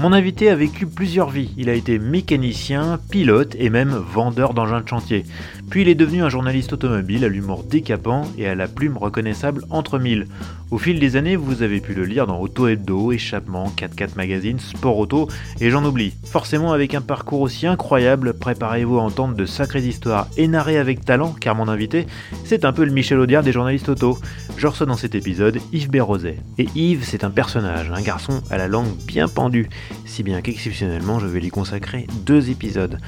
Mon invité a vécu plusieurs vies. Il a été mécanicien, pilote et même vendeur d'engins de chantier. Puis il est devenu un journaliste automobile à l'humour décapant et à la plume reconnaissable entre mille. Au fil des années, vous avez pu le lire dans Auto Hebdo, Échappement, 4x4 Magazine, Sport Auto, et j'en oublie. Forcément, avec un parcours aussi incroyable, préparez-vous à entendre de sacrées histoires et narrées avec talent, car mon invité, c'est un peu le Michel Audiard des journalistes auto. Je reçois dans cet épisode Yves Bérozet. Et Yves, c'est un personnage, un garçon à la langue bien pendue, si bien qu'exceptionnellement, je vais lui consacrer deux épisodes.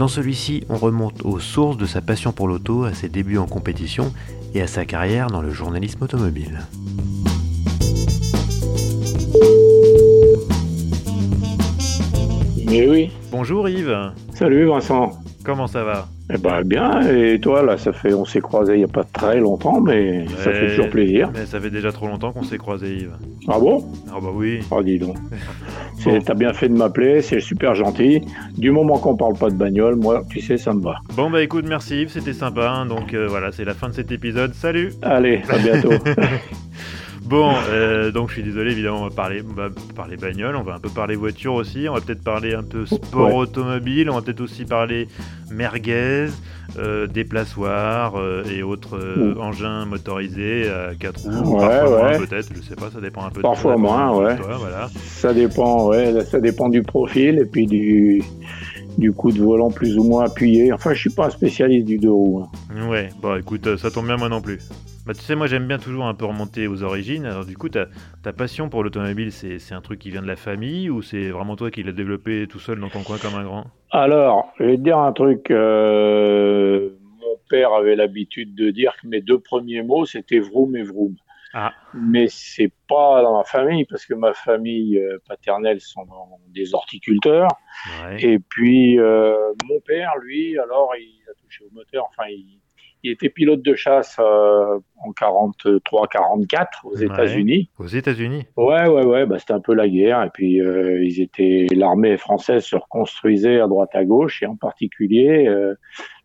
Dans celui-ci, on remonte aux sources de sa passion pour l'auto, à ses débuts en compétition et à sa carrière dans le journalisme automobile. Mais oui. Bonjour Yves. Salut Vincent. Comment ça va? Eh ben bien, et toi là, ça fait, on s'est croisés il n'y a pas très longtemps, mais ça fait toujours plaisir. Mais ça fait déjà trop longtemps qu'on s'est croisés Yves. Ah bon? Ah bah oui. Oh dis donc. T'as bien fait de m'appeler, c'est super gentil. Du moment qu'on parle pas de bagnole, moi, tu sais, ça me va. Bon bah écoute, merci Yves, c'était sympa. hein. donc euh, voilà, c'est la fin de cet épisode. Salut Allez, à bientôt. Bon, euh, donc je suis désolé, évidemment, on va parler, on va parler bagnole, on va un peu parler voiture aussi, on va peut-être parler un peu sport Ouais. automobile, on va peut-être aussi parler merguez, euh, euh, et autres euh, engins motorisés à 4 roues, Ouais, parfois peut-être, je sais pas, ça dépend un peu Parfois de moins, ouais. toi, voilà. ça dépend, ouais, ça dépend du profil et puis du, du coup de volant plus ou moins appuyé. Enfin, je suis pas un spécialiste du deux roues. hein. Ouais, bon écoute, ça tombe bien moi non plus. Bah tu sais, moi j'aime bien toujours un peu remonter aux origines, alors du coup ta, ta passion pour l'automobile, c'est c'est un truc qui vient de la famille ou c'est vraiment toi qui l'as développé tout seul dans ton coin comme un grand? Alors, je vais te dire un truc. euh, mon père avait l'habitude de dire que mes deux premiers mots, c'était vroom et vroom. Ah. Mais c'est pas dans ma famille, parce que ma famille euh, paternelle sont des horticulteurs. Ouais. Et puis, euh, mon père, lui, alors, il a touché au moteur. Enfin, il, il était pilote de chasse euh, en 43-44 aux Ouais. États-Unis. Aux États-Unis Ouais, ouais, ouais, bah, c'était un peu la guerre. Et puis, euh, ils étaient, l'armée française se reconstruisait à droite à gauche, et en particulier, euh,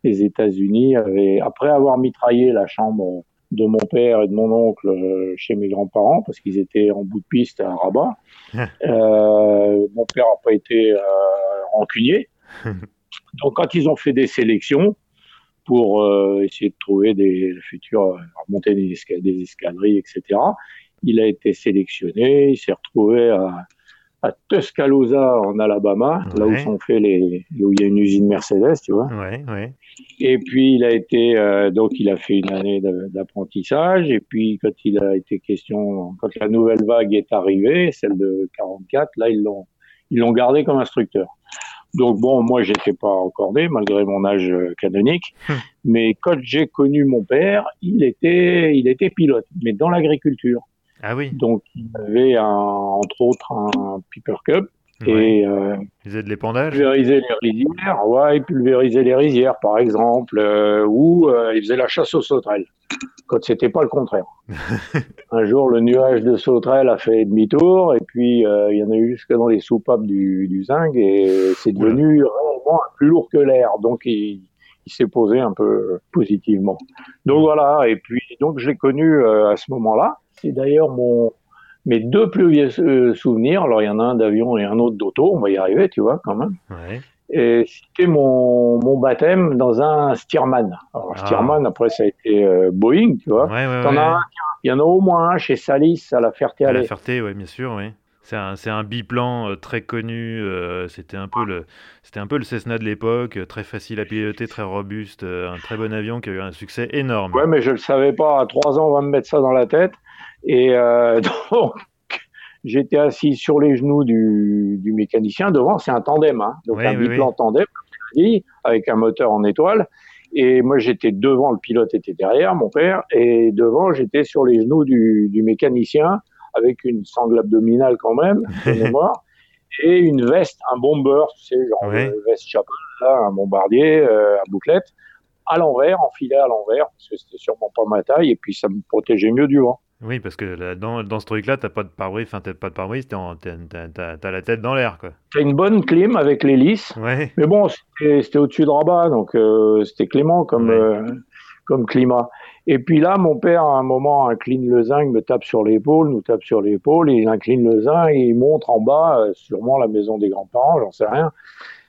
les États-Unis avaient, après avoir mitraillé la chambre de mon père et de mon oncle euh, chez mes grands-parents, parce qu'ils étaient en bout de piste à Rabat, euh, mon père n'a pas été euh, rancunier. Donc, quand ils ont fait des sélections pour euh, essayer de trouver des futurs, euh, remonter des, esca- des escadrilles, etc., il a été sélectionné, il s'est retrouvé à, à Tuscaloosa en Alabama, là où sont fait les, où il y a une usine Mercedes, tu vois. Ouais, ouais. Et puis il a été, euh, donc il a fait une année d'apprentissage. Et puis quand il a été question, quand la nouvelle vague est arrivée, celle de 44, là ils l'ont, ils l'ont gardé comme instructeur. Donc bon, moi j'étais pas encore né malgré mon âge euh, canonique, Hmm. mais quand j'ai connu mon père, il était, il était pilote, mais dans l'agriculture. Ah oui Donc il avait un, entre autres un Piper Cup ouais. et euh, Ils faisaient de l'épandage pulvériser les rizières, ouais, pulvériser les rizières par exemple, euh, ou euh, il faisait la chasse aux sauterelles, quand c'était pas le contraire. Un jour, le nuage de sauterelles a fait demi-tour, et puis euh, il y en a eu jusque dans les soupapes du, du zinc, et c'est devenu réellement plus lourd que l'air, donc il, il s'est posé un peu positivement. Donc voilà, et puis donc je l'ai connu à ce moment-là. C'est d'ailleurs mon mes deux plus vieux euh, souvenirs. Alors il y en a un d'avion et un autre d'auto. On va y arriver, tu vois, quand même. Ouais. Et c'était mon, mon baptême dans un Stearman. Alors, Ah. Stearman, après, ça a été euh, Boeing, tu vois. Ouais, ouais, T'en ouais. as un, il y en a au moins un chez Salis à la À la. Ferté, ouais, bien sûr, oui. C'est un, biplan euh, très connu. euh, c'était un peu le, c'était un peu le Cessna de l'époque, très facile à piloter, très robuste, un très bon avion qui a eu un succès énorme. Ouais, mais je le savais pas. À trois ans, on va me mettre ça dans la tête. Et euh, donc, j'étais assis sur les genoux du, du mécanicien. Devant, c'est un tandem, hein. donc Oui, un oui, biplan oui. tandem, avec un moteur en étoile. Et moi, j'étais devant, le pilote était derrière, mon père, et devant, j'étais sur les genoux du, du mécanicien, avec une sangle abdominale quand même, de mémoire, et une veste, un bomber, tu sais, genre Ouais. euh, veste chapeau, un bombardier, à bouclette, à l'envers, enfilé à l'envers, parce que c'était sûrement pas ma taille, et puis ça me protégeait mieux du vent. Oui, parce que dans, dans, ce truc-là, t'as pas de pare-brise, enfin, t'as pas de pare-brise, t'as la tête dans l'air, quoi. T'as une bonne clim avec l'hélice. Ouais. Mais bon, c'était au-dessus de Rabat, donc euh, c'était clément comme, euh, comme climat. Et puis là, mon père, à un moment, incline le zinc, me tape sur l'épaule, nous tape sur l'épaule, il incline le zinc, et il montre en bas, euh, sûrement la maison des grands-parents, j'en sais rien.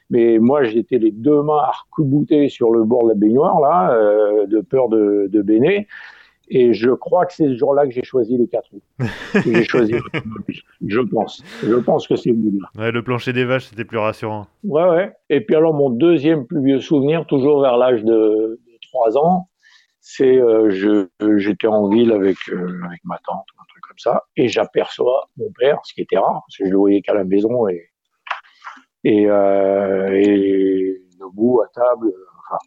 Mais moi, j'étais les deux mains arc-boutées sur le bord de la baignoire, là, de peur de, de baigner. Et je crois que c'est ce jour-là que j'ai choisi les quatre roues. j'ai choisi Je pense. Je pense que c'est le là Ouais, le plancher des vaches, c'était plus rassurant. Ouais, ouais. Et puis alors, mon deuxième plus vieux souvenir, toujours vers l'âge de, trois 3 ans, c'est euh, je j'étais en ville avec, euh, avec ma tante, un truc comme ça, et j'aperçois mon père, ce qui était rare, parce que je le voyais qu'à la maison, et, et, euh, et debout à table, enfin,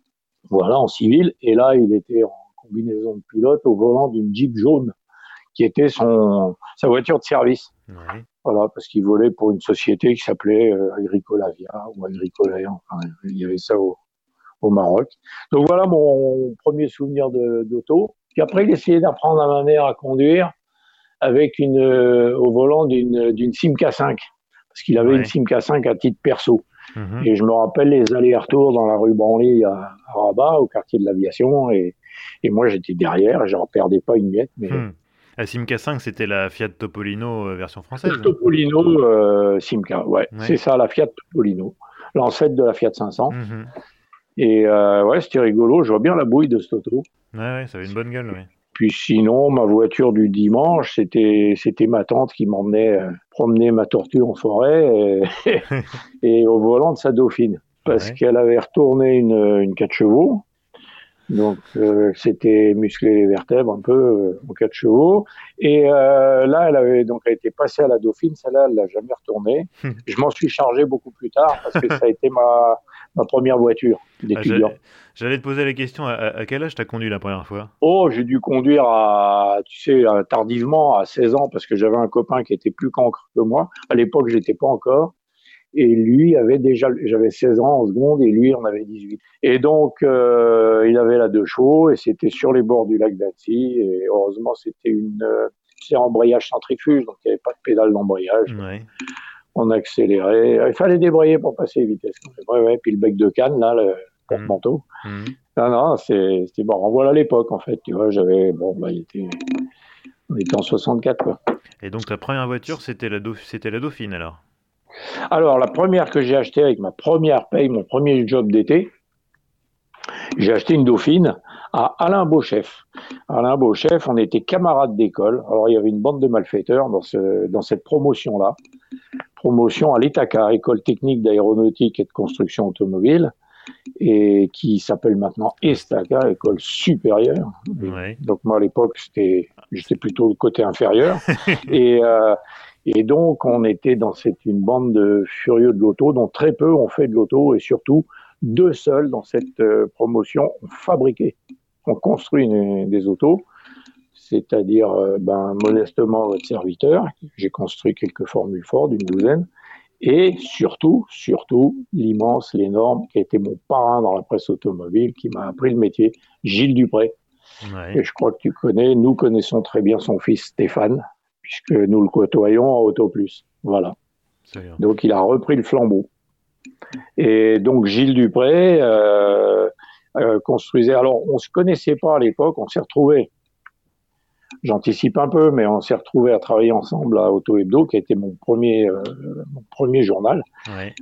voilà, en civil. Et là, il était en combinaison de pilote au volant d'une Jeep jaune qui était son sa voiture de service. Voilà, parce qu'il volait pour une société qui s'appelait euh, Agricolavia ou Agricola, enfin, il y avait ça au, au Maroc. Donc voilà mon premier souvenir d'auto. Puis après, il essayait d'apprendre à ma mère à conduire avec une euh, au volant d'une d'une Simca 5 parce qu'il avait une Simca 5 à titre perso. Mhm. Et je me rappelle les allers-retours dans la rue Branly à, Rabat, au quartier de l'aviation, et, et moi j'étais derrière, je n'en perdais pas une miette. Mais... Hmm. La Simca 5, c'était la Fiat Topolino euh, version française Topolino euh, Simca, ouais. C'est ça, la Fiat Topolino, l'ancêtre de la Fiat 500. Mhm. Et euh, ouais, c'était rigolo, je vois bien la bouille de cette auto. Ouais, ouais, ça avait une bonne gueule, oui. Puis sinon, ma voiture du dimanche, c'était c'était ma tante qui m'emmenait euh, promener ma tortue en forêt et, au volant de sa dauphine parce qu'elle avait retourné une, une 4 chevaux. Donc euh, c'était musclé les vertèbres un peu euh, en 4 chevaux. Et là, elle avait donc elle était passée à la Dauphine. Celle-là, elle l'a jamais retournée. Je m'en suis chargé beaucoup plus tard parce que ça a été ma ma première voiture d'étudiant. Ah, j'allais te poser la question, à, quel âge tu as conduit la première fois? Oh, j'ai dû conduire à, tu sais, tardivement, à 16 ans, parce que j'avais un copain qui était plus cancre que moi. À l'époque, je n'étais pas encore. Et lui avait déjà, j'avais 16 ans en seconde, et lui en avait 18. Et donc, euh, il avait la deux chevaux, et c'était sur les bords du lac d'Annecy, et heureusement, c'était une, euh, c'est embrayage centrifuge, donc il n'y avait pas de pédale d'embrayage. Ouais on accélérait. Il fallait débrayer pour passer les vitesses. Ouais, ouais. Puis le bec de canne, là, le porte-manteau. Mmh. Mmh. Non, non, c'était bon. Voilà l'époque, en fait. Tu vois, j'avais. Bon, bah, il était. On était en 64, quoi. Et donc, ta première voiture, c'était la, c'était la Dauphine, alors? Alors, la première que j'ai achetée avec ma première paye, mon premier job d'été, j'ai acheté une Dauphine à Alain Beauchef. Alain Beauchef, on était camarades d'école. Alors, il y avait une bande de malfaiteurs dans, ce, dans cette promotion-là promotion à l'ETACA, École technique d'aéronautique et de construction automobile, et qui s'appelle maintenant ESTACA, École supérieure. Donc moi à l'époque c'était j'étais plutôt le côté inférieur et euh, et donc on était dans cette une bande de furieux de l'auto dont très peu ont fait de l'auto et surtout deux seuls dans cette euh, promotion ont fabriqué, ont construit des autos c'est-à-dire euh, ben, modestement votre serviteur. J'ai construit quelques formules Ford, une douzaine, et surtout, surtout, l'immense, l'énorme, qui a été mon parrain dans la presse automobile, qui m'a appris le métier, Gilles Dupré. Et je crois que tu connais, nous connaissons très bien son fils Stéphane, puisque nous le côtoyons en Auto Plus. Voilà. Donc il a repris le flambeau. Et donc Gilles Dupré euh, euh, construisait. Alors on se connaissait pas à l'époque, on s'est retrouvés J'anticipe un peu, mais on s'est retrouvés à travailler ensemble à Auto Hebdo, qui a été mon premier, euh, mon premier journal.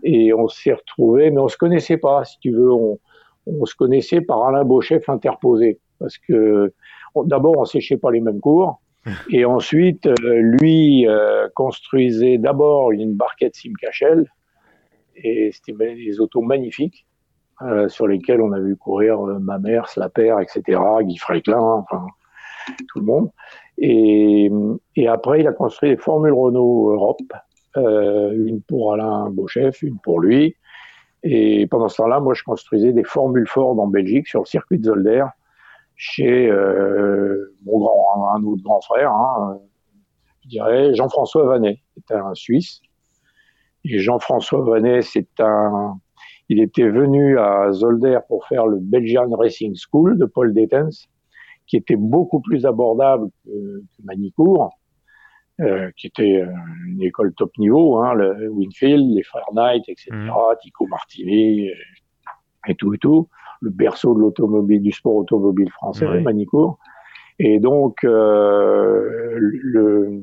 Et on s'est retrouvés, mais on se connaissait pas, si tu veux. On, on se connaissait par Alain Beauchef interposé. Parce que d'abord, on séchait pas les mêmes cours. Et ensuite, euh, lui euh, construisait d'abord une barquette Simcachel. Et c'était des autos magnifiques. sur lesquelles on a vu courir ma mère, Slaper, etc., Guy Fréclin, enfin, tout le monde. Et, après, il a construit des formules Renault Europe, euh, une pour Alain Beauchef, une pour lui. Et pendant ce temps-là, moi, je construisais des formules Ford en Belgique sur le circuit de Zolder chez euh, mon grand, un autre grand frère, hein, je dirais Jean-François Vanet, c'est un Suisse. Et Jean-François Vanet, c'est un, il était venu à Zolder pour faire le Belgian Racing School de Paul Detens, qui était beaucoup plus abordable que, que Manicourt, euh, qui était euh, une école top niveau, hein, le Winfield, les frères Knight, etc., mmh. Tico Martini, et, tout et tout, le berceau de l'automobile, du sport automobile français, Manicourt. Et donc, euh, le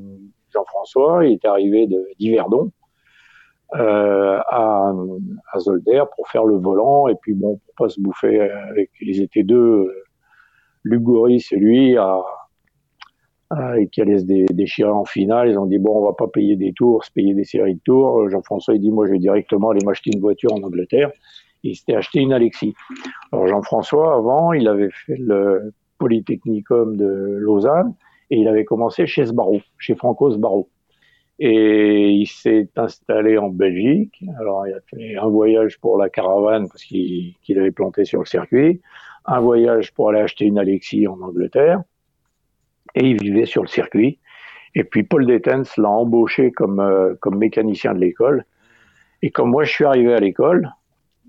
Jean-François est arrivé d'Yverdon euh, à, à, Zolder pour faire le volant. Et puis, bon, pour pas se bouffer avec, ils étaient deux, Lugoris et lui, à, et qui allaient se déchirer en finale. Ils ont dit, bon, on va pas payer des tours, se payer des séries de tours. Jean-François, il dit, moi, je vais directement aller m'acheter une voiture en Angleterre. Il s'était acheté une Alexis. Alors, Jean-François, avant, il avait fait le, Polytechnicum de Lausanne et il avait commencé chez Sbarro, chez Franco Sbarro. Et il s'est installé en Belgique. Alors, il a fait un voyage pour la caravane parce qu'il avait planté sur le circuit, un voyage pour aller acheter une Alexis en Angleterre, et il vivait sur le circuit. Et puis Paul Detens l'a embauché comme, euh, comme mécanicien de l'école. Et comme moi, je suis arrivé à l'école,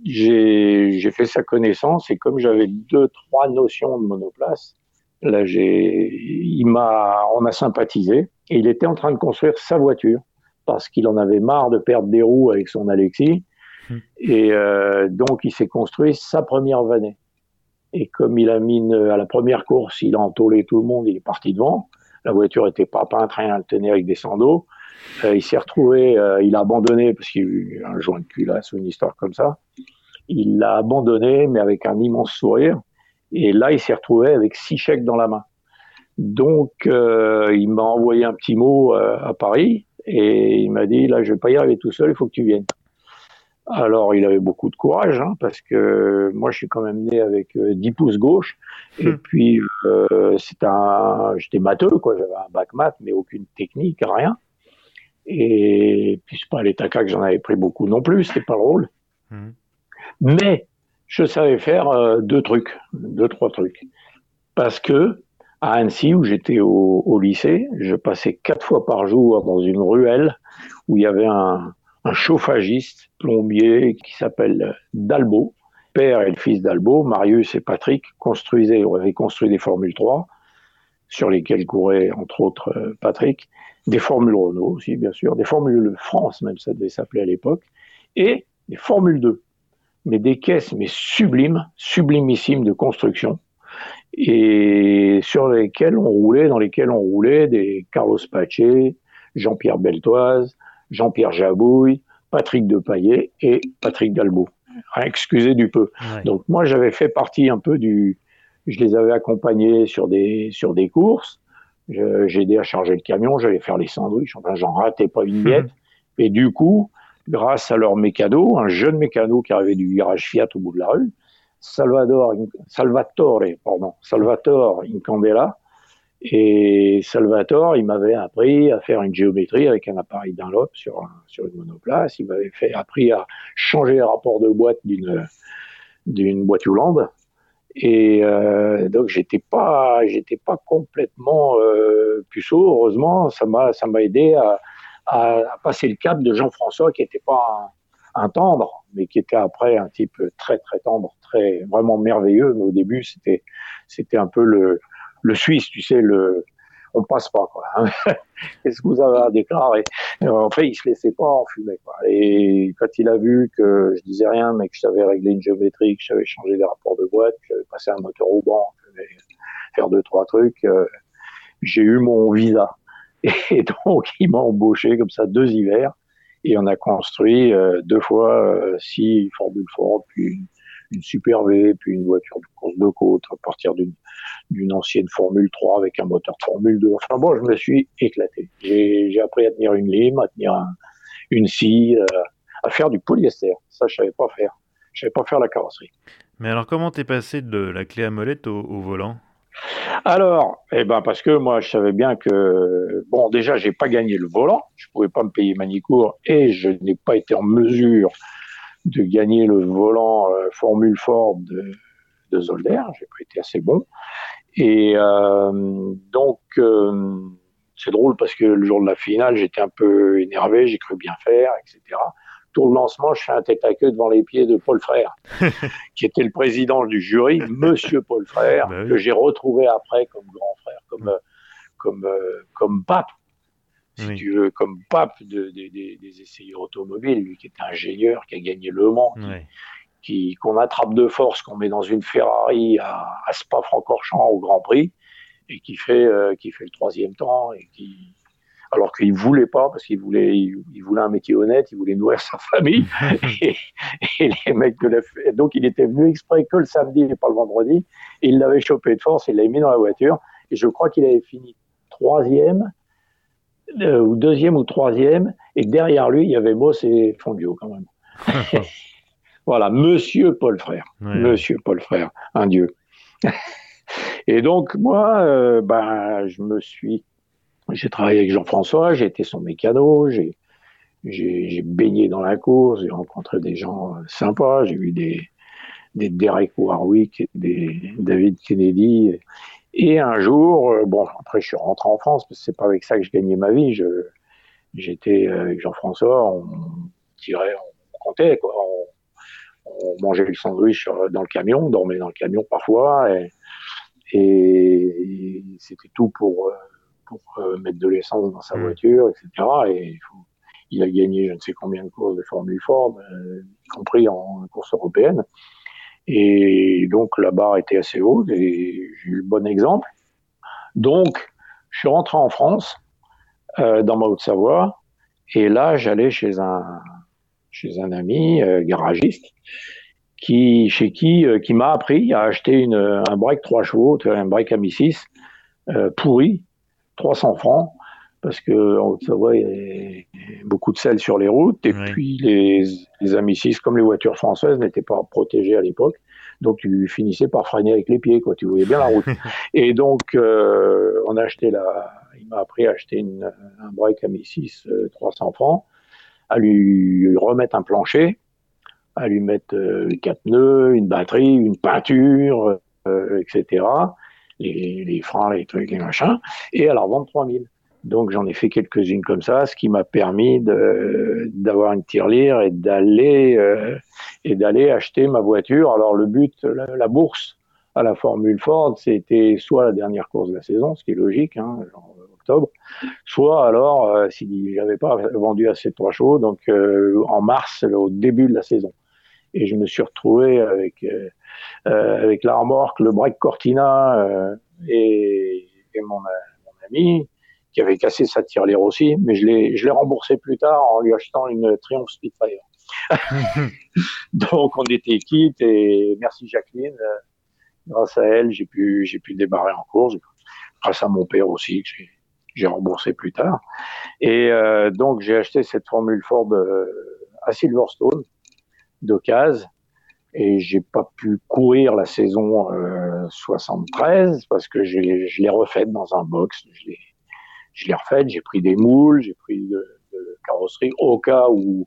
j'ai fait sa connaissance et comme j'avais deux, trois notions de monoplace, là, j'ai, il m'a, on a sympathisé et il était en train de construire sa voiture parce qu'il en avait marre de perdre des roues avec son Alexis hmm. et euh, donc il s'est construit sa première vanée. Et comme il a mis à la première course, il a entouré tout le monde, il est parti devant. La voiture était pas peinte, rien, elle tenait avec des sandos. Euh, il s'est retrouvé, euh, il a abandonné parce qu'il y a eu un joint de culasse ou une histoire comme ça. Il l'a abandonné, mais avec un immense sourire. Et là, il s'est retrouvé avec six chèques dans la main. Donc, euh, il m'a envoyé un petit mot à Paris et il m'a dit là, je vais pas y arriver tout seul, il faut que tu viennes. Alors, il avait beaucoup de courage, hein, parce que moi, je suis quand même né avec 10 pouces gauche, et hmm. puis euh, c'est un, j'étais matheux, quoi. J'avais un bac maths, mais aucune technique, rien. Et puis c'est pas à l'étaca que j'en avais pris beaucoup non plus, c'était pas drôle. Mmh. Mais je savais faire euh, deux trucs, deux trois trucs, parce que à Annecy où j'étais au, lycée, je passais quatre fois par jour dans une ruelle où il y avait un, chauffagiste plombier qui s'appelle Dalbo, père et le fils d'Albo, Marius et Patrick construisaient, avaient construit des Formule 3 sur lesquelles courait entre autres euh, Patrick. Des formules Renault aussi, bien sûr, des formules France, même ça devait s'appeler à l'époque, et des formules 2. Mais des caisses, mais sublimes, sublimissimes de construction, et sur lesquelles on roulait, dans lesquelles on roulait des Carlos Paché, Jean-Pierre Beltoise, Jean-Pierre Jabouille, Patrick Depaillet et Patrick Galbeau. Excusez du peu. Donc moi, j'avais fait partie un peu du... Je les avais accompagnés sur des, sur des courses, j'ai aidé à charger le camion, j'allais faire les sandwichs, enfin, j'en ratais pas une miette. Et du coup, grâce à leur mécano, un jeune mécano qui arrivait du virage Fiat au bout de la rue, Salvador, Salvatore, pardon, Salvatore Incandela, et Salvatore, il m'avait appris à faire une géométrie avec un appareil Dunlop sur, sur une monoplace. Il m'avait fait appris à changer les rapports de boîte d'une d'une boîte Hollande. Et euh, donc j'étais pas, j'étais pas complètement euh, puceau. Heureusement, ça m'a, ça m'a aidé à, à, passer le cap de Jean-François, qui était pas un, tendre, mais qui était après un type très très tendre, très vraiment merveilleux. Mais au début, c'était, c'était un peu le, le Suisse, tu sais, le, on passe pas quoi. Hein. Qu'est-ce que vous avez à déclarer? En fait, il se laissait pas enfumer. Quoi. Et quand il a vu que je disais rien, mais que je savais régler une géométrie, que j'avais changé les rapports de boîte, que j'avais passé un moteur au banc, que j'avais faire deux trois trucs, euh, j'ai eu mon visa. Et donc, il m'a embauché comme ça deux hivers. Et on a construit euh, deux fois euh, six Formule Ford, puis une Super V, puis une voiture de course de côte à partir d'une ancienne Formule 3 avec un moteur de Formule 2. Enfin bon, je me suis éclaté. J'ai appris à tenir une lime, à tenir une scie, euh, à faire du polyester. Ça, je savais pas faire. Je savais pas faire la carrosserie. Mais alors, comment t'es passé de la clé à molette au, volant? Alors, eh ben parce que moi je savais bien que bon déjà j'ai pas gagné le volant, je pouvais pas me payer Manicourt et je n'ai pas été en mesure de gagner le volant euh, Formule Ford de, de Zolder. J'ai pas été assez bon. Et euh, donc, euh, c'est drôle parce que le jour de la finale, j'étais un peu énervé, j'ai cru bien faire, etc. tour de lancement, je fais un tête à queue devant les pieds de Paul Frère, qui était le président du jury, Monsieur Paul Frère, bah que j'ai retrouvé après comme grand frère, comme, comme, euh, comme pape, si tu veux, comme pape de, des essayeurs automobiles, lui qui est ingénieur, qui a gagné Le Mans, qui, qu'on attrape de force, qu'on met dans une Ferrari à, à Spa-Francorchamps au Grand Prix, et qui fait, euh, qui fait le troisième temps, et qui, alors qu'il voulait pas parce qu'il voulait, il, voulait un métier honnête, il voulait nourrir sa famille. et, les mecs de la, donc il était venu exprès que le samedi et pas le vendredi. Et il l'avait chopé de force, il l'avait mis dans la voiture. Et je crois qu'il avait fini troisième euh, ou deuxième ou troisième. Et derrière lui, il y avait Moss et Fondio quand même. voilà, Monsieur Paul Frère, Monsieur Paul Frère, un dieu. et donc moi, euh, ben, je me suis j'ai travaillé avec Jean-François, j'ai été son mécano, j'ai, baigné dans la course, j'ai rencontré des gens euh, sympas, j'ai vu des, Derek Warwick, des David Kennedy. Et un jour, euh, bon, après je suis rentré en France, parce que c'est pas avec ça que je gagnais ma vie. Je, j'étais euh, avec Jean-François, on tirait, on comptait, quoi. On, mangeait le sandwich dans le camion, on dormait dans le camion parfois, et c'était tout pour pour euh, mettre de l'essence dans sa mm. voiture, etc. Et il, faut, il, a gagné je ne sais combien de courses de Formule Ford, euh, y compris en course européenne. Et donc la barre était assez haute et j'ai eu le bon exemple. Donc je suis rentré en France, euh, dans ma Haute-Savoie, et là j'allais chez un chez un ami euh, garagiste qui chez qui qui m'a appris à acheter une, un break 3 chevaux, un break à 6 pourri 300 francs parce que en Haute-Savoie, il y a beaucoup de sel sur les routes. Et puis, les, les amis 6, comme les voitures françaises, n'étaient pas protégées à l'époque. Donc, tu finissais par freiner avec les pieds, quoi. Tu voyais bien la route. et donc, euh, on a acheté la, il m'a appris à acheter une, un break 6, 300 francs, à lui remettre un plancher, à lui mettre euh, quatre pneus, une batterie, une peinture, euh, etc les, les, freins, les trucs, les machins, et à la revendre 3000. Donc j'en ai fait quelques-unes comme ça, ce qui m'a permis d'avoir une tirelire et d'aller euh, et d'aller acheter ma voiture. Alors le but, la, bourse à la Formule Ford, c'était soit la dernière course de la saison, ce qui est logique, hein, genre octobre, soit alors euh, si j'avais pas vendu assez de trois chevaux, donc euh, en mars, au début de la saison. Et je me suis retrouvé avec euh, euh, avec la remorque, le break Cortina euh, et, mon, ami qui avait cassé sa tirelire aussi, mais je l'ai, je l'ai remboursé plus tard en lui achetant une Triumph Spitfire. Donc on était quitte et merci Jacqueline. Euh, grâce à elle, j'ai pu, j'ai pu débarrer en course. Grâce à mon père aussi, que j'ai, j'ai remboursé plus tard. Et euh, donc j'ai acheté cette Formule Ford à Silverstone d'occasion et j'ai pas pu courir la saison euh, 73 parce que je l'ai refaite dans un box. Je l'ai, refaite, j'ai pris des moules, j'ai pris de, de, carrosserie au cas où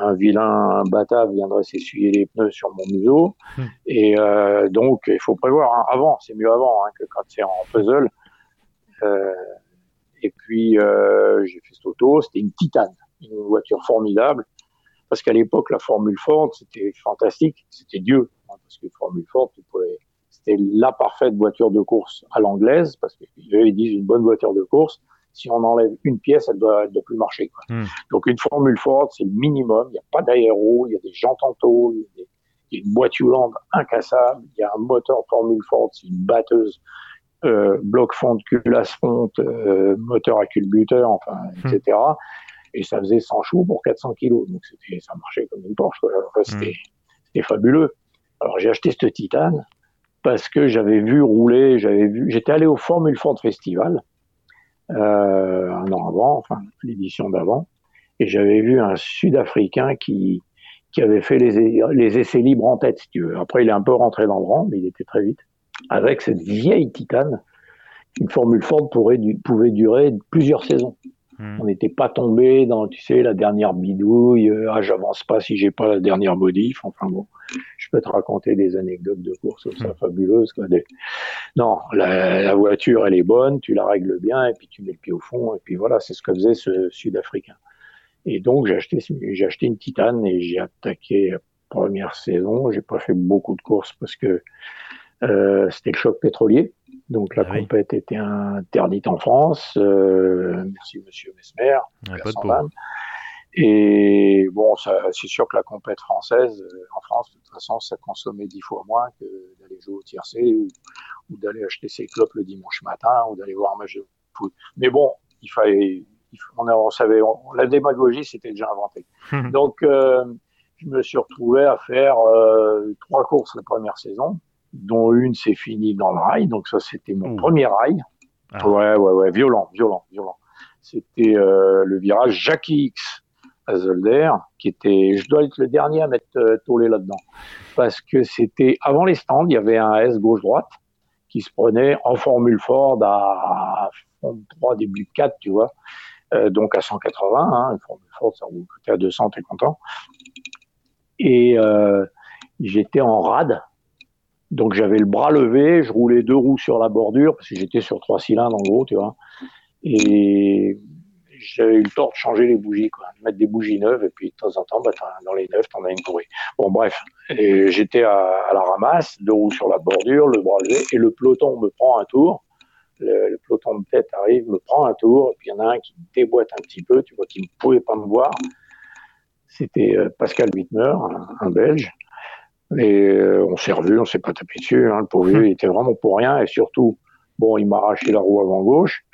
un vilain batave viendrait s'essuyer les pneus sur mon museau. Hmm. Et euh, donc, il faut prévoir. Hein. Avant, c'est mieux avant hein, que quand c'est en puzzle. Euh, et puis, euh, j'ai fait cette auto. C'était une titane, une voiture formidable parce qu'à l'époque, la Formule Ford, c'était fantastique, c'était Dieu, hein, parce que Formule Ford, c'était la parfaite voiture de course à l'anglaise, parce qu'ils disent une bonne voiture de course, si on enlève une pièce, elle doit, doit plus marcher. Quoi. Hmm. Donc une Formule Ford, c'est le minimum, il n'y a pas d'aéro, il y a des jantes en tôle, il y a une boîte incassable, il y a un moteur Formule Ford, c'est une batteuse euh, bloc fonte, culasse fonte, euh, moteur à culbuteur, enfin, etc et ça faisait 100 choux pour 400 kilos. Donc c'était, ça marchait comme une Porsche. Enfin, c'était, fabuleux. Alors j'ai acheté ce titane parce que j'avais vu rouler, j'avais vu, j'étais allé au Formule Ford Festival euh, un an avant, enfin l'édition d'avant, et j'avais vu un Sud-Africain qui qui avait fait les, les essais libres en tête, si tu veux. Après, il est un peu rentré dans le rang, mais il était très vite. Avec cette vieille titane, une Formule Ford pourrait, pouvait durer plusieurs saisons. Hmm. On n'était pas tombé dans, tu sais, la dernière bidouille. Euh, ah, j'avance pas si j'ai pas la dernière modif. Enfin bon, je peux te raconter des anecdotes de course comme ça hmm. fabuleuses. Quoi. Non, la, voiture, elle est bonne, tu la règles bien et puis tu mets le pied au fond et puis voilà, c'est ce que faisait ce Sud-Africain. Et donc j'ai acheté, j'ai acheté une Titane et j'ai attaqué la première saison. J'ai pas fait beaucoup de courses parce que euh, c'était le choc pétrolier. Donc la ah compète était interdite en France. Euh, merci Monsieur Mesmer. et bon, c'est sûr que la compète française, euh, en France, de toute façon, ça consommait dix fois moins que d'aller jouer au tiercé ou, ou d'aller acheter ses clopes le dimanche matin ou d'aller voir un match de foot. Mais bon, il fallait, on, savait, la démagogie c'était déjà inventé. Donc, euh, je me suis retrouvé à faire euh, trois courses la première saison, dont une s'est finie dans le rail. Donc ça, c'était mon premier rail. Ah. Ouais, ouais, ouais, violent, violent, violent. C'était euh, le virage Jackie X à Zolder, qui était, je dois être le dernier à mettre euh, tollé là-dedans, parce que c'était avant les stands, il y avait un S gauche-droite qui se prenait en Formule Ford à fond 3, début 4, tu vois. Euh, donc à 180, hein, une Formule Ford, ça vous coûtait à 200, t'es content. Et euh, j'étais en rade, donc j'avais le bras levé, je roulais deux roues sur la bordure, parce que j'étais sur trois cylindres en gros, tu vois. Et j'avais eu le temps de changer les bougies, quoi, de mettre des bougies neuves, et puis de temps en temps, bah, dans les neuves, t'en as une pourrie. Bon, bref, j'étais à, la ramasse, deux roues sur la bordure, le bras levé, et le peloton me prend un tour le, peloton de tête arrive, me prend un tour, et puis il y en a un qui déboîte un petit peu, tu vois, qui ne pouvait pas me voir. C'était euh, Pascal Wittmer, un, Belge. Et euh, on s'est revu, on s'est pas tapé dessus. Hein, le pauvre il était vraiment pour rien. Et surtout, bon, il m'a arraché la roue avant gauche.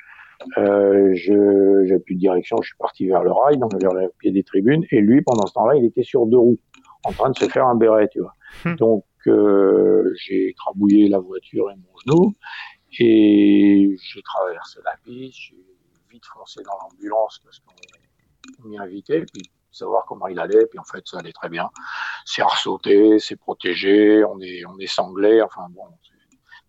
Euh, je j'ai plus de direction, je suis parti vers le rail, donc vers le pied des tribunes. Et lui, pendant ce temps-là, il était sur deux roues, en train de se faire un béret, tu vois. Hmm. Donc euh, j'ai écrabouillé la voiture et mon genou. Et j'ai traversé la piste, j'ai vite foncé dans l'ambulance parce qu'on m'y invitait, puis savoir comment il allait, puis en fait ça allait très bien. C'est ressauté, c'est protégé, on est, on est sanglé, enfin bon,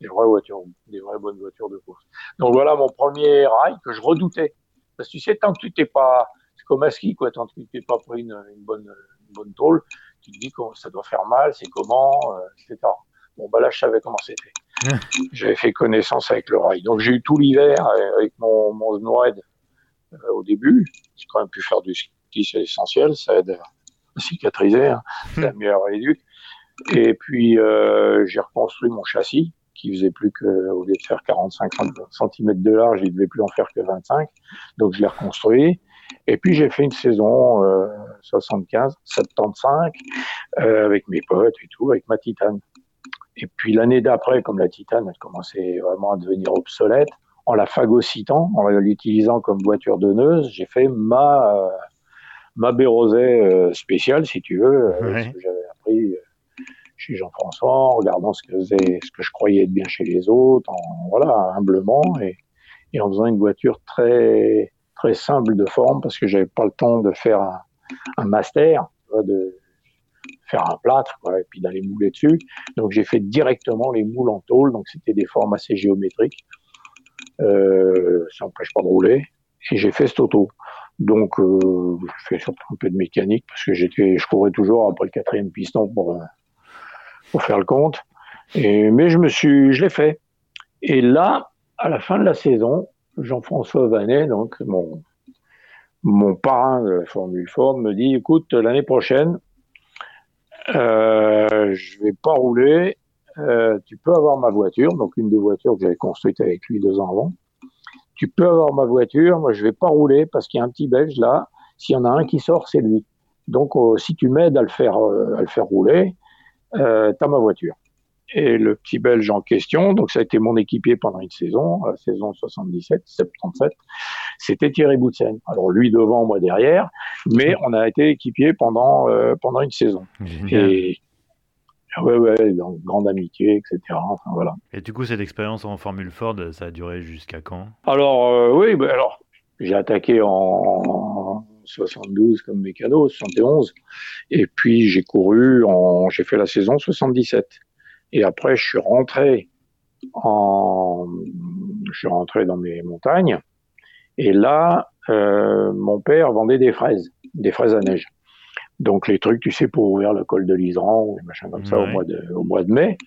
des vraies voitures, des vraies bonnes voitures de course. Donc voilà mon premier rail que je redoutais. Parce que tu sais, tant que tu t'es pas, c'est comme à ski, quoi, tant que tu t'es pas pris une, bonne, une bonne tôle, tu te dis que ça doit faire mal, c'est comment, euh, etc. Bon, bah là, je savais comment c'était. J'avais fait connaissance avec le rail. Donc j'ai eu tout l'hiver avec mon, mon euh, au début. J'ai quand même pu faire du ski, c'est essentiel, ça aide à cicatriser, hein. la meilleure réduite. Et puis euh, j'ai reconstruit mon châssis qui faisait plus que, au lieu de faire 45 cm de large, il devait plus en faire que 25. Donc je l'ai reconstruit. Et puis j'ai fait une saison euh, 75, 75 euh, avec mes potes et tout, avec ma titane. Et puis l'année d'après, comme la Titane elle commençait vraiment à devenir obsolète, en la phagocytant, en l'utilisant comme voiture donneuse, j'ai fait ma euh, ma Béroset euh, spéciale, si tu veux, euh, ce que j'avais appris chez Jean-François, en regardant ce que, ce que je croyais être bien chez les autres, en, voilà, humblement, et, et en faisant une voiture très très simple de forme, parce que j'avais pas le temps de faire un, un master, de, faire un plâtre quoi, et puis d'aller mouler dessus. Donc j'ai fait directement les moules en tôle, donc c'était des formes assez géométriques. Euh, ça n'empêche pas de rouler. Et j'ai fait cette auto. Donc euh, je fais surtout un peu de mécanique parce que j'étais, je courais toujours après le quatrième piston pour euh, pour faire le compte. Et, mais je me suis, je l'ai fait. Et là, à la fin de la saison, Jean-François Vanet, donc mon mon parrain de Formule Ford, me dit écoute, l'année prochaine, euh, je vais pas rouler. Euh, tu peux avoir ma voiture, donc une des voitures que j'avais construite avec lui deux ans avant. Tu peux avoir ma voiture, moi je vais pas rouler parce qu'il y a un petit Belge là. S'il y en a un qui sort, c'est lui. Donc euh, si tu m'aides à le faire, euh, à le faire rouler, euh, t'as ma voiture et le petit Belge en question, donc ça a été mon équipier pendant une saison, la saison 77, 77, c'était Thierry Boutsen. Alors lui devant, moi derrière, mais on a été équipier pendant euh, pendant une saison. Et ouais, ouais, donc grande amitié, etc. Enfin voilà. Et du coup, cette expérience en Formule Ford, ça a duré jusqu'à quand? Alors euh, oui, bah, alors j'ai attaqué en 72 comme mécano, 71, et puis j'ai couru en, j'ai fait la saison 77. Et après, je suis rentré en, je suis rentré dans mes montagnes. Et là, euh, mon père vendait des fraises, des fraises à neige. Donc les trucs, tu sais, pour ouvrir le col de l'Isran ou des machins comme ça au mois de, au mois de mai.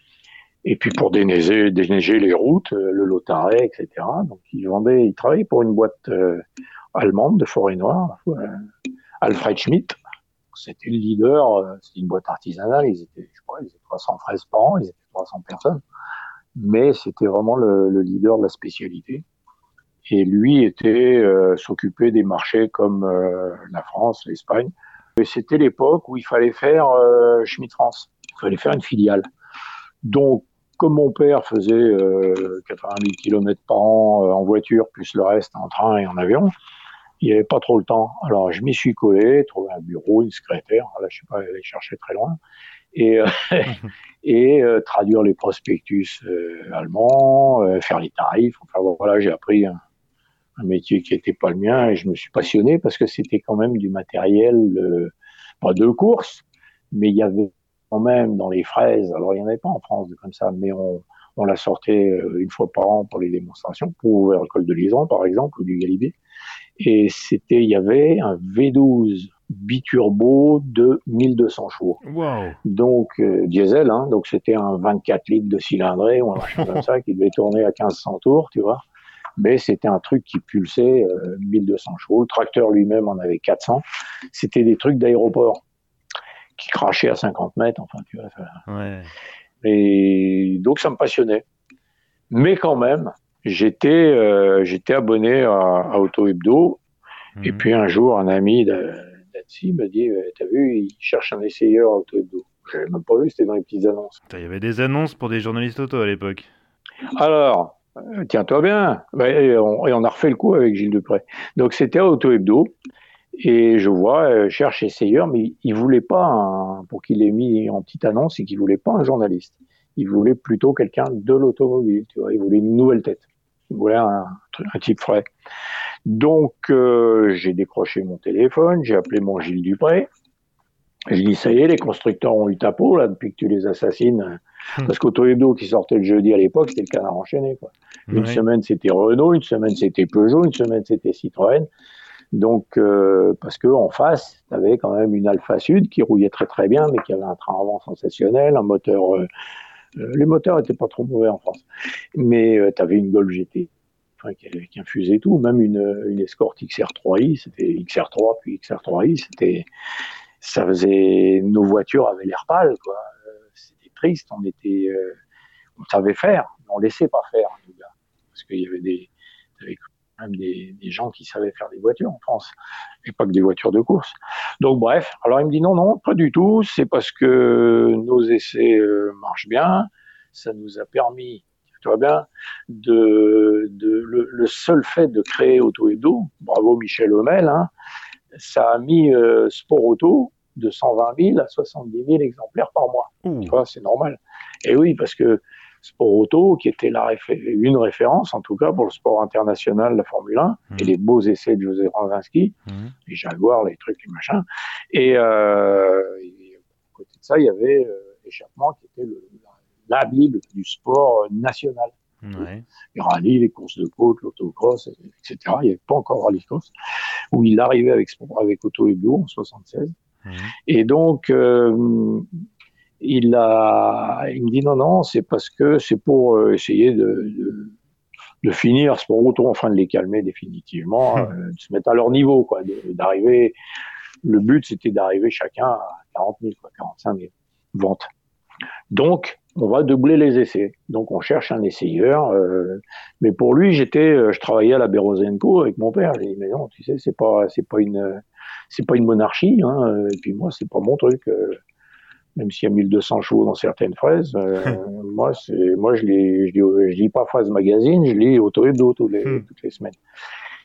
Et puis pour déneiger, déneiger les routes, euh, le Lotaret, etc. Donc il vendait, il travaillait pour une boîte euh, allemande de forêt noire, euh, Alfred Schmidt. C'était le leader, euh, c'était une boîte artisanale, ils étaient, je crois, ils étaient 300 fraises par an, ils étaient 300 personnes. Mais c'était vraiment le, le, leader de la spécialité. Et lui était s'occuper des marchés comme la France, l'Espagne. C'était l'époque où il fallait faire euh, Schmidt France. Il fallait faire une filiale. Donc, comme mon père faisait euh, 80 000 km par an euh, en voiture, plus le reste en train et en avion, il n'y avait pas trop le temps. Alors, je m'y suis collé, trouvé un bureau, une secrétaire. Là, je sais pas, aller chercher très loin. Et, euh, euh, traduire les prospectus allemands, faire les tarifs. Enfin, voilà, j'ai appris un, un métier qui n'était pas le mien et je me suis passionné parce que c'était quand même du matériel, pas de course, mais il y avait quand même dans les fraises, alors il n'y en avait pas en France de comme ça, mais on, on la sortait une fois par an pour les démonstrations, pour ouvrir le col de Lisan par exemple, ou du Galibé. Et c'était, il y avait un V12 biturbo de 1200 chevaux. Wow. Donc, euh, diesel, hein, donc c'était un 24 litres de cylindrée ou un machin comme ça qui devait tourner à 1500 tours, tu vois. Mais c'était un truc qui pulsait euh, 1200 chevaux. Le tracteur lui-même en avait 400. C'était des trucs d'aéroport qui crachaient à 50 mètres, enfin, tu vois. Ouais. Et donc, ça me passionnait. Mais quand même, j'étais euh, j'étais abonné à, à Auto Hebdo. Mhm. Et puis un jour, un ami d'Annecy me dit euh, T'as vu, il cherche un essayeur à Auto Hebdo. J'avais même pas vu, c'était dans les petites annonces. Il y avait des annonces pour des journalistes auto à l'époque. Alors, euh, tiens-toi bien. Bah, et, on, et on a refait le coup avec Gilles Dupré. Donc c'était à Auto Hebdo. Et je vois, euh, cherche essayeur, mais il voulait pas, un- pour qu'il ait mis en petite annonce, c'est qu'il voulait pas un journaliste. Il voulait plutôt quelqu'un de l'automobile, tu vois. Il voulait une nouvelle tête. Il voulait un, un type frais. Donc, euh, j'ai décroché mon téléphone, j'ai appelé mon Gilles Dupré. Je dis, ça y est, les constructeurs ont eu ta peau, là, depuis que tu les assassines. Hmm. Parce qu'Auto Hebdo, qui sortait le jeudi à l'époque, c'était le canard enchaîné, quoi. Une semaine c'était Renault, une semaine c'était Peugeot, une semaine c'était Citroën. Donc euh, parce que en face, tu avais quand même une Alpha Sud qui roulait très très bien, mais qui avait un train avant sensationnel, un moteur. euh, euh, les moteurs étaient pas trop mauvais en France, mais tu avais une Golf GT. Enfin, qui, qui infusait tout, même une, une Escort XR3i, c'était XR3 puis XR3i, c'était, ça faisait, nos voitures avaient l'air pâles, quoi. Euh, C'était triste, on était, euh, on savait faire, mais on laissait pas faire, les gars. Parce qu'il y avait des, quand même des, des gens qui savaient faire des voitures en France, et pas que des voitures de course. Donc bref, alors il me dit non, non, pas du tout, c'est parce que nos essais euh, marchent bien, ça nous a permis, tu vois bien, de, de le, le seul fait de créer Auto Hebdo, bravo Michel Homel, hein, ça a mis euh, Sport Auto de 120 000 à 70 000 exemplaires par mois. Tu vois, c'est normal. Et oui, parce que Sport Auto, qui était la réfé- une référence, en tout cas, pour le sport international, la Formule 1, et Mhm. les beaux essais de José Ravinsky, Mhm. les Jaguars, les trucs, les machins. Et, euh, et à côté de ça, il y avait euh, Échappement, qui était le, la, la Bible du sport euh, national. Ouais. Les rallyes, les courses de côte, l'autocross, etc. Il n'y avait pas encore rallye cross, où il arrivait avec, avec Auto Hebdo en 76. Mhm. Et donc, euh, il, a, il me dit non, non, c'est parce que c'est pour euh, essayer de, de, de finir Sport Auto, enfin de les calmer définitivement, Hmm. euh, de se mettre à leur niveau, quoi, d'arriver. Le but, c'était d'arriver chacun à 40 000, quoi, 45 000 ventes. Donc, on va doubler les essais. Donc, on cherche un essayeur. euh, mais pour lui, j'étais, euh, je travaillais à la Berosenko avec mon père. J'ai dit, mais non, tu sais, c'est pas, c'est pas une, c'est pas une monarchie. Hein. Et puis moi, c'est pas mon truc. euh, même s'il y a 1200 chevaux dans certaines fraises, euh, moi, c'est, moi, je lis, je lis, je lis pas Fraise Magazine, je lis Auto Hebdo tous les, Hmm. toutes les semaines.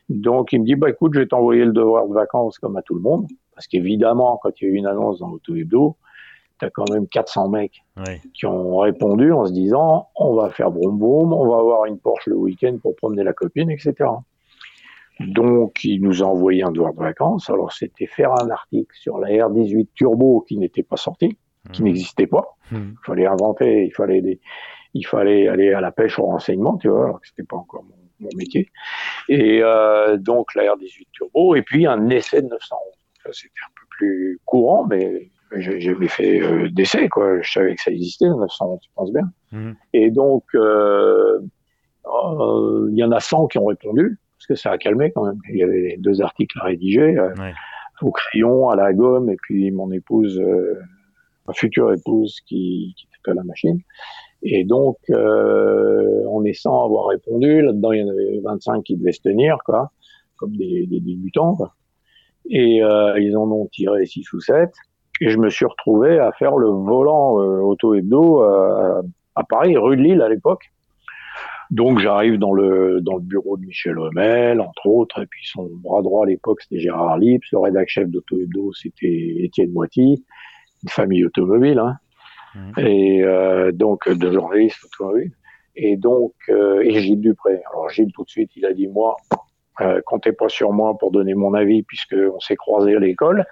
Donc, il me dit, bah, écoute, je vais t'envoyer le devoir de vacances comme à tout le monde. Parce qu'évidemment, quand il y a eu une annonce dans Auto Hebdo, t'as quand même 400 mecs qui ont répondu en se disant, on va faire broum broum, on va avoir une Porsche le week-end pour promener la copine, etc. Donc, il nous a envoyé un devoir de vacances. Alors, c'était faire un article sur la R18 Turbo qui n'était pas sorti, qui Mhm. n'existait pas. Mhm. Il fallait inventer, il fallait des, il fallait aller à la pêche au renseignement, tu vois, alors que c'était pas encore mon, mon métier. Et euh, donc la R18 Turbo, et puis un essai de 911. Ça, c'était un peu plus courant, mais j'ai jamais fait euh, d'essai, quoi. Je savais que ça existait, le 911, je pense bien. Mhm. Et donc, euh, euh, il y en a 100 qui ont répondu, parce que ça a calmé quand même. Il y avait deux articles à rédiger. euh, Ouais. au crayon, à la gomme, et puis mon épouse, ma future épouse qui, qui était à la machine. Et donc, euh, on est sans avoir répondu. Là-dedans, il y en avait 25 qui devaient se tenir, quoi, comme des, des débutants. Quoi. Et euh, ils en ont tiré 6 ou 7. Et je me suis retrouvé à faire le volant euh, auto-hebdo euh, à Paris, rue de Lille à l'époque. Donc j'arrive dans le dans le bureau de Michel Homel, entre autres, et puis son bras droit à l'époque c'était Gérard Lips, le rédacteur chef d'Auto Hebdo c'était Étienne Moiti, une famille automobile. Hein. Mmh. Et euh, donc de journalistes automobile. Et donc euh, et Gilles Dupré. Alors Gilles tout de suite il a dit moi euh, comptez pas sur moi pour donner mon avis puisque on s'est croisé à l'école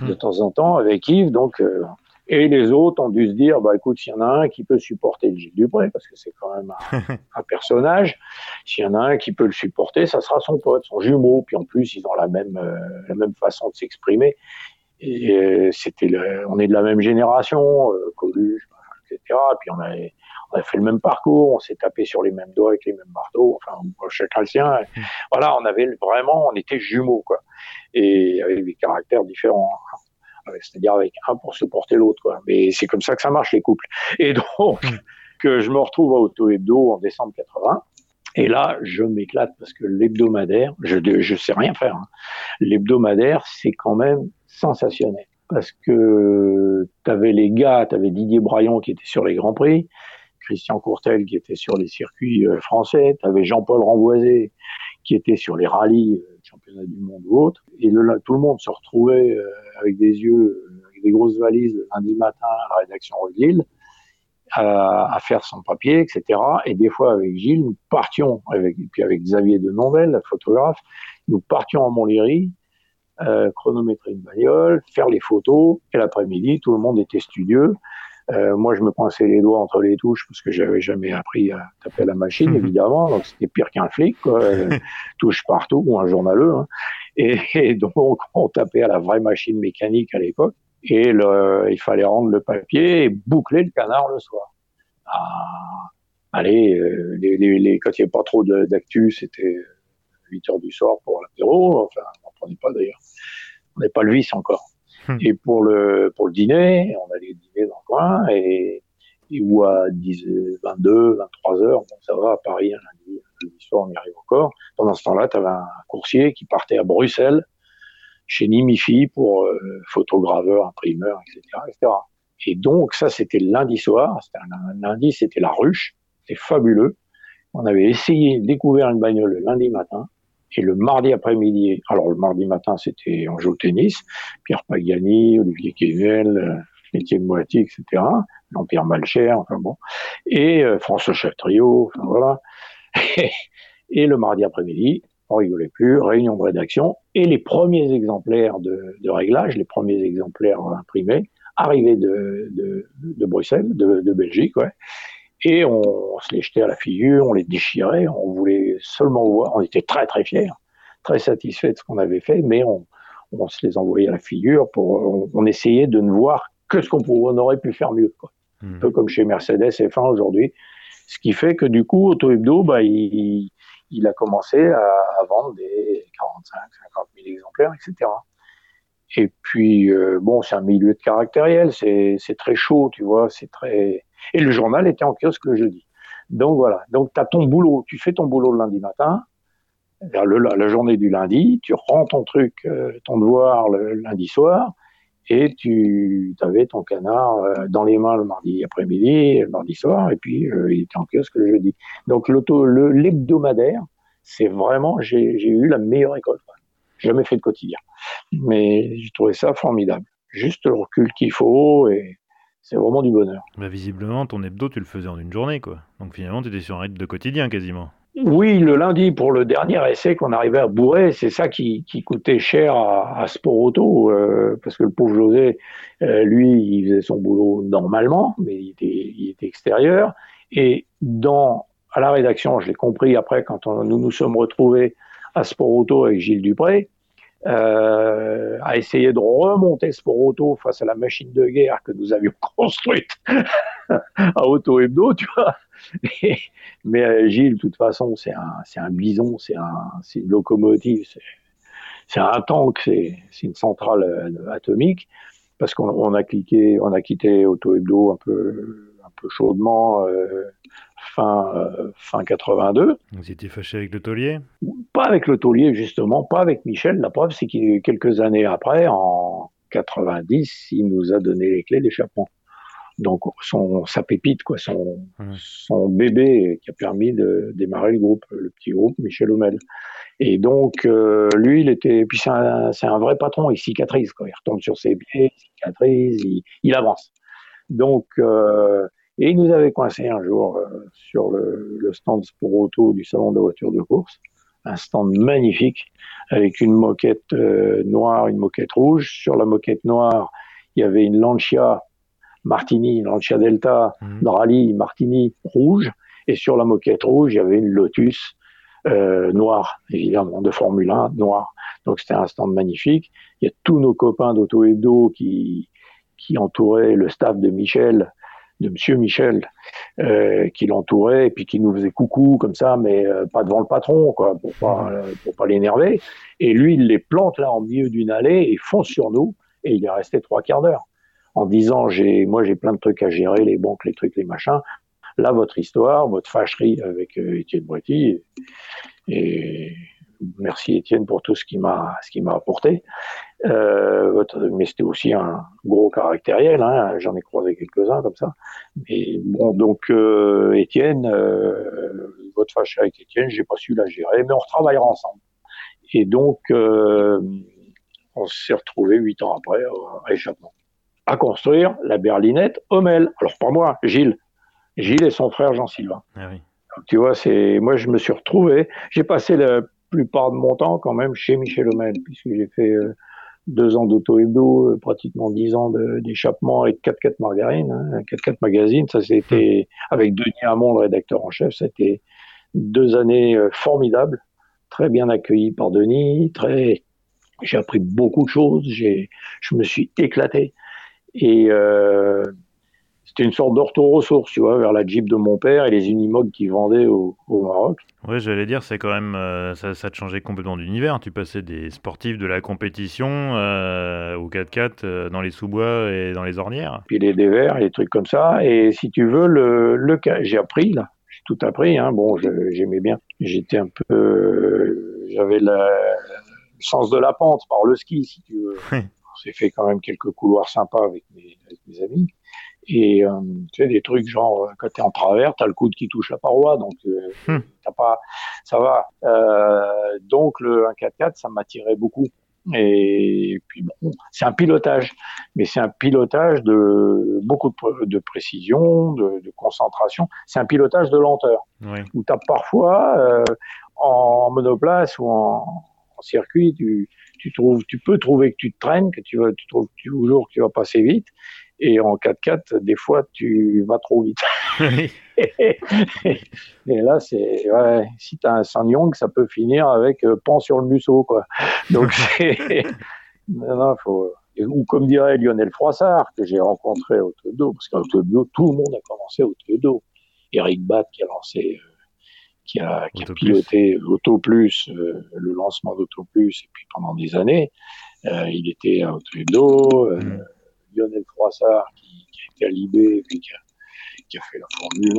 de mmh. temps en temps avec Yves. Donc euh, et les autres ont dû se dire, bah écoute, s'il y en a un qui peut supporter le Gilles Dupré, parce que c'est quand même un, un personnage, s'il y en a un qui peut le supporter, ça sera son pote, son jumeau. Puis en plus, ils ont la même euh, la même façon de s'exprimer. Et euh, c'était, on est de la même génération, euh, Coluche, etc. Puis on a, on a fait le même parcours, on s'est tapé sur les mêmes doigts avec les mêmes marteaux, enfin chacun le sien. Mmh. Voilà, on avait vraiment, on était jumeaux quoi, et avec des caractères différents. Hein. C'est-à-dire avec un pour supporter l'autre, quoi. Mais c'est comme ça que ça marche les couples. Et donc mmh. que je me retrouve à Auto Hebdo en décembre 80. Et là, je m'éclate parce que l'hebdomadaire, je je sais rien faire. Hein. L'hebdomadaire, c'est quand même sensationnel. Parce que tu avais les gars, tu avais Didier Braillon qui était sur les Grands Prix, Christian Courtel qui était sur les circuits euh, français, tu avais Jean-Paul Ramboisé qui était sur les rallyes, euh, championnat du monde ou autre. Et tout le monde se retrouvait euh, avec des yeux, avec des grosses valises le lundi matin à la rédaction de Lille à, faire son papier, etc. Et des fois avec Gilles, nous partions, avec, et puis avec Xavier de Nonvel, photographe, nous partions à Montlhéry euh, chronométrer une bagnole, faire les photos, et l'après-midi, tout le monde était studieux. Euh, moi, je me coinçais les doigts entre les touches parce que j'avais jamais appris à taper la machine, évidemment. Donc, c'était pire qu'un flic, quoi. touche partout ou un journaleux. Hein. Et, donc, on tapait à la vraie machine mécanique à l'époque. Et le, il fallait rendre le papier et boucler le canard le soir. Ah, allez, euh, les, les, les, quand il n'y avait pas trop d'actu, c'était 8 heures du soir pour l'apéro. Enfin, on n'est pas d'ailleurs. On n'est pas le vice encore. Hmm. Et pour le, pour le dîner, on allait dîner dans le coin et, et ou à 10, 22, 23 heures, bon, ça va, à Paris, un lundi, lundi soir, on y arrive encore. Pendant ce temps-là, tu avais un coursier qui partait à Bruxelles, chez Nimifi, pour euh, photograveur, imprimeur, etc., etc. Et donc, ça, c'était lundi soir. C'était un, lundi, c'était la ruche. C'était fabuleux. On avait essayé, découvert une bagnole le lundi matin. Et le mardi après-midi, alors le mardi matin, c'était en jeu au tennis, Pierre Pagani, Olivier Kével, euh, Étienne Moiti, etc., Jean-Pierre Malcher, enfin bon, et euh, François Chatriot, enfin voilà. Et, le mardi après-midi, on rigolait plus, réunion de rédaction, et les premiers exemplaires de, de réglage, les premiers exemplaires imprimés, arrivaient de, de, de Bruxelles, de, de Belgique, ouais. Et on, se les jetait à la figure, on les déchirait, on voulait seulement voir, on était très très fiers, très satisfaits de ce qu'on avait fait, mais on, on, se les envoyait à la figure pour, on, essayait de ne voir que ce qu'on on aurait pu faire mieux, quoi. Hmm. Un peu comme chez Mercedes F1 aujourd'hui. Ce qui fait que du coup, Auto Hebdo, bah, il, il a commencé à, à, vendre des 45, 50 000 exemplaires, etc. Et puis, euh, bon, c'est un milieu de caractériel, c'est très chaud, tu vois, c'est très, et le journal était en kiosque le jeudi. Donc voilà. Donc tu as ton boulot, tu fais ton boulot le lundi matin, la, journée du lundi, tu rends ton truc, euh, ton devoir le, lundi soir, et tu avais ton canard euh, dans les mains le mardi après-midi, le mardi soir, et puis il était en kiosque le jeudi. Donc l'hebdomadaire, c'est vraiment, j'ai eu la meilleure école. Jamais fait de quotidien. Mais j'ai trouvé ça formidable. Juste le recul qu'il faut et c'est vraiment du bonheur. Bah, visiblement, ton hebdo, tu le faisais en une journée, quoi. Donc finalement, tu étais sur un rythme de quotidien quasiment. Oui, le lundi pour le dernier essai qu'on arrivait à bourrer, c'est ça qui, qui, coûtait cher à, à Sport Auto, euh, parce que le pauvre José, euh, lui, il faisait son boulot normalement, mais il était, il était extérieur. Et dans à la rédaction, je l'ai compris après quand on, nous nous sommes retrouvés à Sport Auto avec Gilles Dupré, euh, à essayer de remonter Sport Auto face à la machine de guerre que nous avions construite à Auto Hebdo, tu vois. mais euh, Gilles, de toute façon, c'est un, bison, c'est un, c'est une locomotive, c'est un tank, c'est une centrale euh, atomique, parce qu'on a quitté Auto Hebdo un peu, chaudement fin euh, fin 82. Vous étiez fâché avec le taulier? Pas avec le taulier justement, pas avec Michel. La preuve, c'est qu'il quelques années après, en 90, il nous a donné les clés d'échappement. Donc son sa pépite quoi, son son bébé qui a permis de démarrer le groupe, le petit groupe Michel Homel. Et donc, euh, lui, il était, puis c'est un, un, vrai patron, il cicatrise, quoi. il retombe sur ses pieds, il cicatrise, il, il avance. Donc, euh, et il nous avait coincé un jour euh, sur le, le, stand Sport Auto du salon de la voiture de course, un stand magnifique avec une moquette euh, noire, une moquette rouge. Sur la moquette noire, il y avait une Lancia Martini, une Lancia Delta, mmh. rallye Martini rouge, et sur la moquette rouge, il y avait une Lotus euh, noir, évidemment, de Formule 1 noir. Donc c'était un stand magnifique. Il y a tous nos copains d'Auto Hebdo qui, qui entouraient le staff de Michel, de Monsieur Michel, euh, qui l'entourait et puis qui nous faisait coucou comme ça, mais euh, pas devant le patron, quoi, pour pas, euh, pour pas l'énerver. Et lui, il les plante là en milieu d'une allée et fonce sur nous. Et il est resté trois quarts d'heure en disant j'ai, moi j'ai plein de trucs à gérer, les banques, les trucs, les machins là votre histoire, votre fâcherie avec euh, Étienne Boiti. Et merci Étienne pour tout ce qu'il m'a ce qui m'a apporté. Euh, mais c'était aussi un gros caractériel. Hein, J'en ai croisé quelques-uns comme ça. Mais bon, donc euh, Étienne, euh, votre fâcherie avec Étienne, j'ai pas su la gérer, mais on retravaillera ensemble. Et donc euh, on s'est retrouvé huit ans après à échappement à construire la berlinette Hommel. Alors pas moi, Gilles. Gilles et son frère Jean-Sylvain. Ah oui. Tu vois, c'est moi je me suis retrouvé. J'ai passé la plupart de mon temps quand même chez Michel Homel, puisque j'ai fait euh, deux ans d'auto hebdo, euh, pratiquement dix ans d'échappement avec 4-4 margarines, hein, 4-4 magazines. Ça c'était hmm. avec Denis Hamon, le rédacteur en chef. C'était deux années euh, formidables, très bien accueillis par Denis, très. J'ai appris beaucoup de choses. J'ai, je me suis éclaté et euh, c'était une sorte sources, tu vois, vers la Jeep de mon père et les Unimog qui vendaient au, Maroc. Oui, j'allais dire, c'est quand même, euh, ça, ça, te changeait complètement d'univers. Tu passais des sportifs de la compétition euh, au 4x4 euh, dans les sous-bois et dans les ornières. Puis les dévers, les trucs comme ça. Et si tu veux, le, le j'ai appris, là. J'ai tout appris, hein. Bon, j'aimais bien. J'étais un peu, j'avais le sens de la pente par le ski, si tu veux. On s'est fait quand même quelques couloirs sympas avec mes, avec mes amis. Et euh, tu sais, des trucs genre, euh, quand tu es en travers, tu as le coude qui touche la paroi, donc euh, hmm. t'as pas, ça va. Euh, donc le 1-4-4, ça m'attirait beaucoup. Et puis bon, c'est un pilotage, mais c'est un pilotage de beaucoup de, de précision, de, de concentration. C'est un pilotage de lenteur, oui. où tu as parfois euh, en monoplace ou en, en circuit, tu, tu trouves, tu peux trouver que tu te traînes, que tu vas, tu trouves toujours que tu vas passer vite, et en 4x4, des fois, tu vas trop vite. et là, c'est ouais, si tu as un Sanyong, ça peut finir avec euh, pan sur le museau, quoi. Donc c'est non, faut ou comme dirait Lionel Froissart que j'ai rencontré au Teudo, parce qu'au Teudo, tout le monde a commencé au Teudo. Eric Bat qui a lancé, euh, qui a, qui a piloté Auto Plus, euh, le lancement d'Auto Plus, et puis pendant des années, euh, il était à Teudo. Lionel Froissart qui, qui a été à Libé, puis qui a, qui a, fait la Formule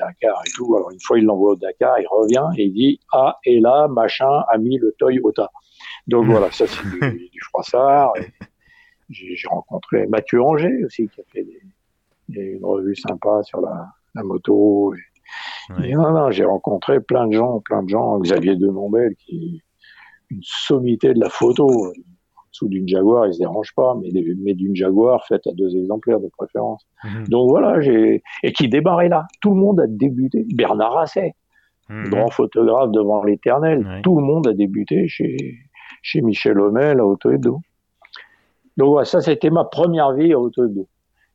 1, Dakar et tout. Alors une fois il l'envoie au Dakar, il revient et il dit ah et là machin a mis le Toyota. Donc voilà, ça c'est du, du, Froissart. J'ai rencontré Mathieu Anger aussi qui a fait des, des, une revue sympa sur la, la moto. Et, oui. et non, non, j'ai rencontré plein de gens, plein de gens. Xavier Denombel qui est une sommité de la photo sous d'une Jaguar, il se dérange pas, mais, mais d'une Jaguar faite à deux exemplaires de préférence. Mmh. Donc voilà, j'ai et qui débarrait là. Tout le monde a débuté. Bernard Rasset, mmh. grand photographe devant l'éternel. Oui. Tout le monde a débuté chez chez Michel Homel à Auto Hebdo. Donc voilà, ça c'était ma première vie à Auto Hebdo.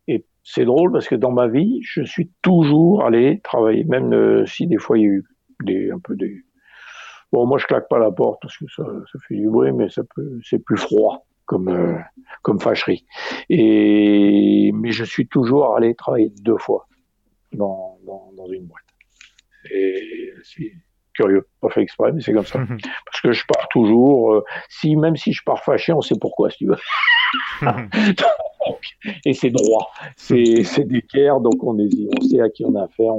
Et c'est drôle parce que dans ma vie, je suis toujours allé travailler, même euh, si des fois il y a eu des, un peu des, Bon, moi, je claque pas la porte parce que ça, ça fait du bruit, mais ça peut, c'est plus froid comme euh, comme fâcherie. Et mais je suis toujours allé travailler deux fois dans dans, dans une boîte. Et c'est curieux, pas fait exprès, mais c'est comme ça. Parce que je pars toujours, euh, si même si je pars fâché, on sait pourquoi, si tu veux. et c'est droit, c'est d'équerre, donc on, on sait à qui on a affaire,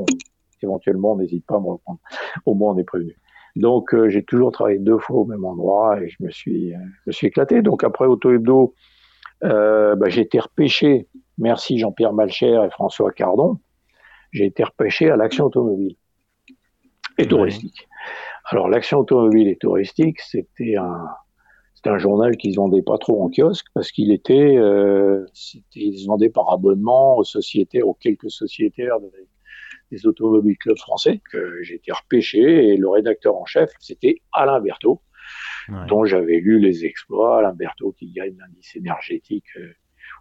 éventuellement on n'hésite pas à me reprendre. Au moins on est prévenu. Donc euh, j'ai toujours travaillé deux fois au même endroit et je me suis, euh, je me suis éclaté. Donc après Auto Hebdo, euh, bah, j'ai été repêché, merci Jean-Pierre Malcher et François Cardon, j'ai été repêché à l'action automobile et touristique. Alors l'action automobile et touristique, c'était un, c'était un journal qui se vendait pas trop en kiosque parce qu'il était, il se vendait par abonnement aux sociétaires, aux quelques sociétaires des automobiles clubs français que j'ai été repêché et le rédacteur en chef, c'était Alain Berthaud, dont j'avais lu les exploits. Alain Berthaud qui gagne l'indice énergétique euh,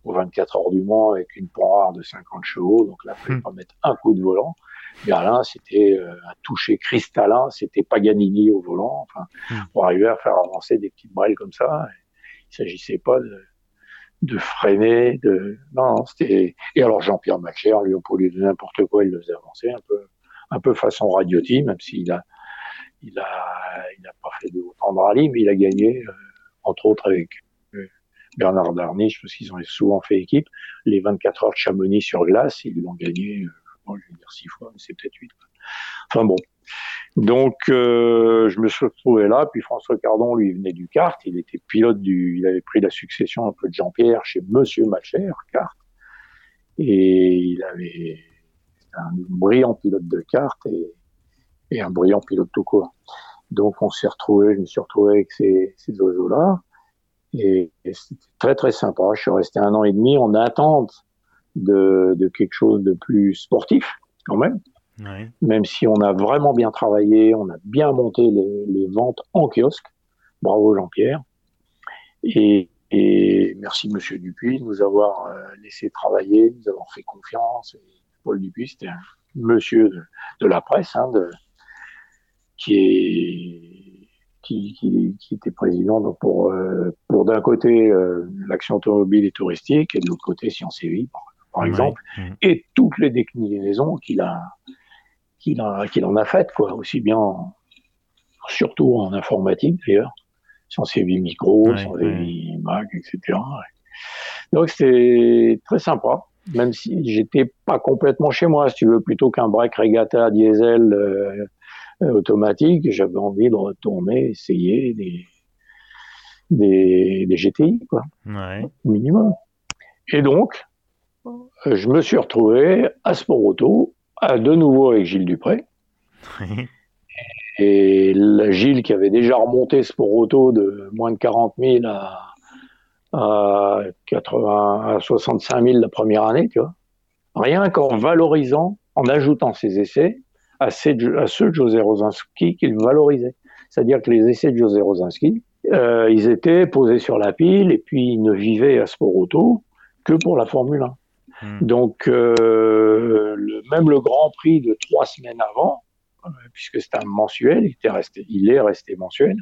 aux 24 heures du Mans avec une rare de 50 chevaux. Donc là, il fallait hmm. pas mettre un coup de volant. Mais Alain, c'était euh, un toucher cristallin, c'était Paganini au volant, enfin, hmm. pour arriver à faire avancer des petites brailes comme ça. Il s'agissait pas de, de freiner, de non, c'était et alors Jean-Pierre Macher, lui au lieu de n'importe quoi, il le faisait avancer un peu, un peu façon radiotie, même s'il a, il a, il a pas fait de autant de rallye, mais il a gagné euh, entre autres avec euh, Bernard Darniche, parce qu'ils ont souvent fait équipe, les 24 heures de Chamonix sur glace, ils l'ont gagné, euh, je vais dire six fois, mais c'est peut-être huit. Enfin bon, donc, euh, je me suis retrouvé là. Puis François Cardon, lui, venait du kart. Il était pilote du, il avait pris la succession un peu de Jean-Pierre chez Monsieur Malcher, kart. Et il avait un brillant pilote de kart et, un brillant pilote tout court. Donc, on s'est retrouvé, je me suis retrouvé avec ces, ces oiseaux-là. Et, c'était très, très sympa. Je suis resté un an et demi en attente de quelque chose de plus sportif, quand même. Même si on a vraiment bien travaillé, on a bien monté les, ventes en kiosque. Bravo Jean-Pierre. Et, merci Monsieur Dupuis de nous avoir euh, laissé travailler, de nous avoir fait confiance. Paul Dupuis, c'était un monsieur de, la presse, hein, de, qui, est, qui, était président pour, euh, pour d'un côté euh, l'action automobile et touristique et de l'autre côté Sciences et Vie, par, exemple, et toutes les déclinaisons qu'il a, qu'il en, en, a fait, quoi, aussi bien, surtout en informatique d'ailleurs, sans ses micro, sans ses Mac, etc. Donc c'était très sympa, même si j'étais pas complètement chez moi, si tu veux, plutôt qu'un break regatta diesel euh, euh, automatique, j'avais envie de retourner, essayer des, des, des GTI, quoi, au minimum. Et donc, je me suis retrouvé à Sport Auto de nouveau avec Gilles Dupré. Et la Gilles qui avait déjà remonté Sport Auto de moins de 40 000 à, à, 80, à 65 000 la première année, tu vois. Rien qu'en valorisant, en ajoutant ses essais à, ceux de José Rosinski qu'il valorisait. C'est-à-dire que les essais de José Rosinski, euh, ils étaient posés sur la pile et puis ils ne vivaient à Sport Auto que pour la Formule 1. Hmm. Donc, euh, le, même le Grand Prix de trois semaines avant, euh, puisque c'est un mensuel, il, était resté, il est resté mensuel,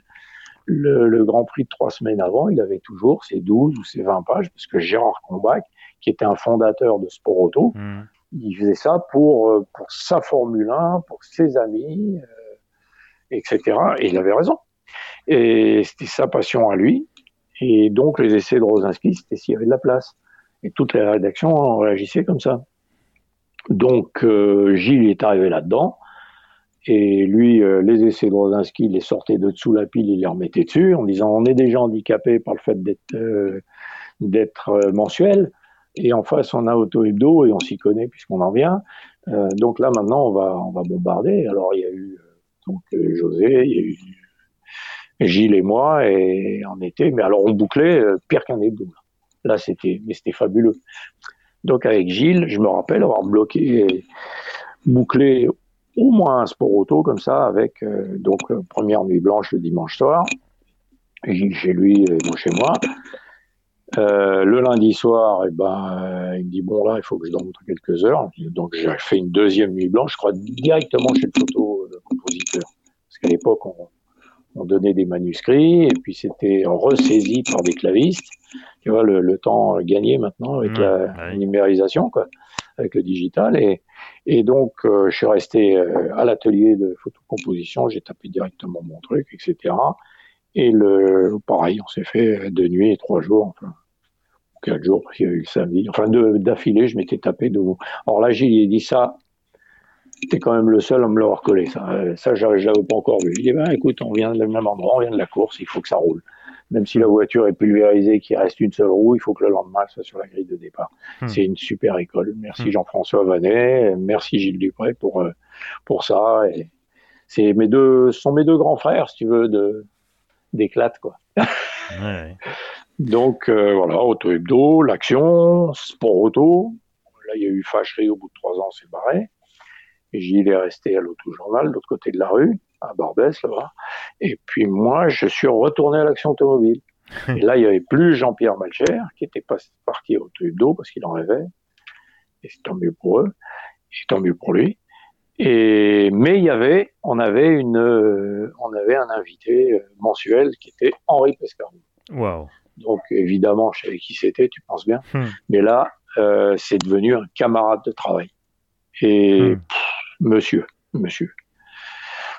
le, le, Grand Prix de trois semaines avant, il avait toujours ses 12 ou ses 20 pages, parce que Gérard Combach, qui était un fondateur de Sport Auto, hmm. il faisait ça pour, euh, pour sa Formule 1, pour ses amis, euh, etc. Et il avait raison. Et c'était sa passion à lui. Et donc, les essais de Rosinski, c'était s'il y avait de la place. Et toute la rédaction réagissait comme ça. Donc euh, Gilles est arrivé là-dedans. Et lui, euh, les essais de Rosinski, il les sortait de dessous la pile, il les remettait dessus, en disant on est déjà handicapé par le fait d'être euh, d'être mensuel. Et en face, on a Auto Hebdo et on s'y connaît puisqu'on en vient. donc là, maintenant, on va va bombarder. Alors il y a eu donc José, il y a eu Gilles et moi, et en été. Mais alors on bouclait pire qu'un hebdo. C'était, mais c'était fabuleux. Donc avec Gilles, je me rappelle avoir bloqué, bouclé au moins un sport auto comme ça, avec euh, donc euh, première nuit blanche le dimanche soir, Gilles chez lui et moi chez moi. Euh, le lundi soir, et eh ben, il me dit bon là, il faut que je dorme quelques heures. Donc j'ai fait une deuxième nuit blanche, je crois directement chez le photo compositeur, parce qu'à l'époque on, on donnait des manuscrits et puis c'était ressaisi par des clavistes. Tu vois, le, temps gagné maintenant avec la numérisation, quoi. avec le digital. Et, et donc, euh, je suis resté euh, à l'atelier de photocomposition, j'ai tapé directement mon truc, etc. Et le, pareil, on s'est fait deux nuits et trois jours, enfin, quatre jours, parce qu'il y a eu le samedi. Enfin, d'affilée, je m'étais tapé de. Alors là, j'ai dit ça, T'es quand même le seul à me l'avoir collé, ça. Ça, je l'avais pas encore vu. Il dit, ben, écoute, on vient du même endroit, on vient de la course, il faut que ça roule même si la voiture est pulvérisée, qu'il reste une seule roue, il faut que le lendemain elle soit sur la grille de départ. Hmm. C'est une super école. Merci hmm. Jean-François Vanet, merci Gilles Dupré pour euh, pour ça. Et c'est mes deux, sont mes deux grands frères, si tu veux, de d'éclate quoi. ouais. Donc euh, voilà, auto hebdo, l'action, sport auto. Là, il y a eu fâcherie au bout de trois ans, c'est barré. Gilles est resté à l'auto-journal, de l'autre côté de la rue à Barbès, là-bas. Et puis moi, je suis retourné à l'action automobile. Et là, il n'y avait plus Jean-Pierre Malcher, qui était pas parti au d'eau parce qu'il en rêvait. Et c'est tant mieux pour eux. Et tant mieux pour lui. Et, mais il y avait, on avait une, euh, on avait un invité euh, mensuel qui était Henri Pescarou. Wow. Donc, évidemment, je savais qui c'était, tu penses bien. Hmm. Mais là, euh, c'est devenu un camarade de travail. Et, hmm. Monsieur, monsieur.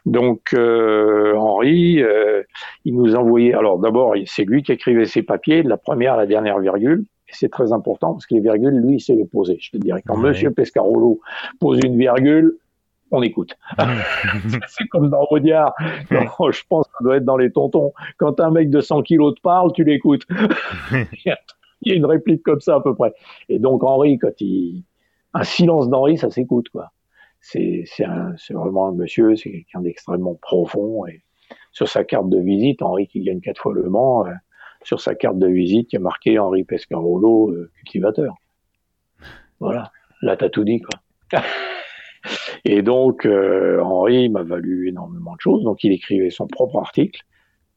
Donc euh, Henri, euh, il nous envoyait. Alors d'abord, c'est lui qui écrivait ses papiers, de la première à la dernière virgule. Et c'est très important parce que les virgules, lui, il sait les poser. Je te dirais, quand Monsieur Pescarolo pose une virgule, on écoute. c'est comme dans Rodiard. je pense que ça doit être dans les tontons. Quand un mec de 100 kilos te parle, tu l'écoutes. il y a une réplique comme ça à peu près. Et donc Henri, quand il un silence d'Henri, ça s'écoute quoi c'est vraiment un monsieur, c'est quelqu'un d'extrêmement profond. Et sur sa carte de visite, Henri qui gagne quatre fois le Mans, euh, sur sa carte de visite, il y a marqué Henri Pescarolo, euh, cultivateur. Voilà, là t'as tout dit quoi. et donc euh, Henri m'a valu énormément de choses. Donc il écrivait son propre article.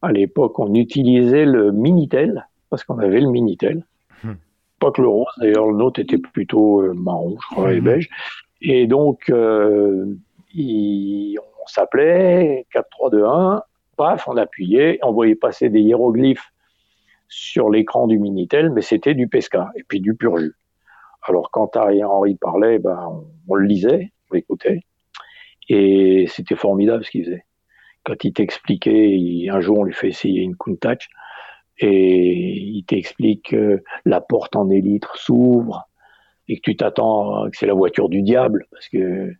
À l'époque, on utilisait le Minitel parce qu'on avait le Minitel. Hmm. Pas que le rose, d'ailleurs le nôtre était plutôt marron, je crois, et hmm. beige. Et donc, euh, on s'appelait 4, 3, 2, 1, paf, on appuyait, on voyait passer des hiéroglyphes sur l'écran du Minitel, mais c'était du Pesca et puis du pur jus. Alors quand Harry Henry parlait, ben, on, le lisait, on l'écoutait, et c'était formidable ce qu'il faisait. Quand il t'expliquait, un jour on lui fait essayer une Countach, et il t'explique que la porte en élytre s'ouvre, et que tu t'attends que c'est la voiture du diable parce que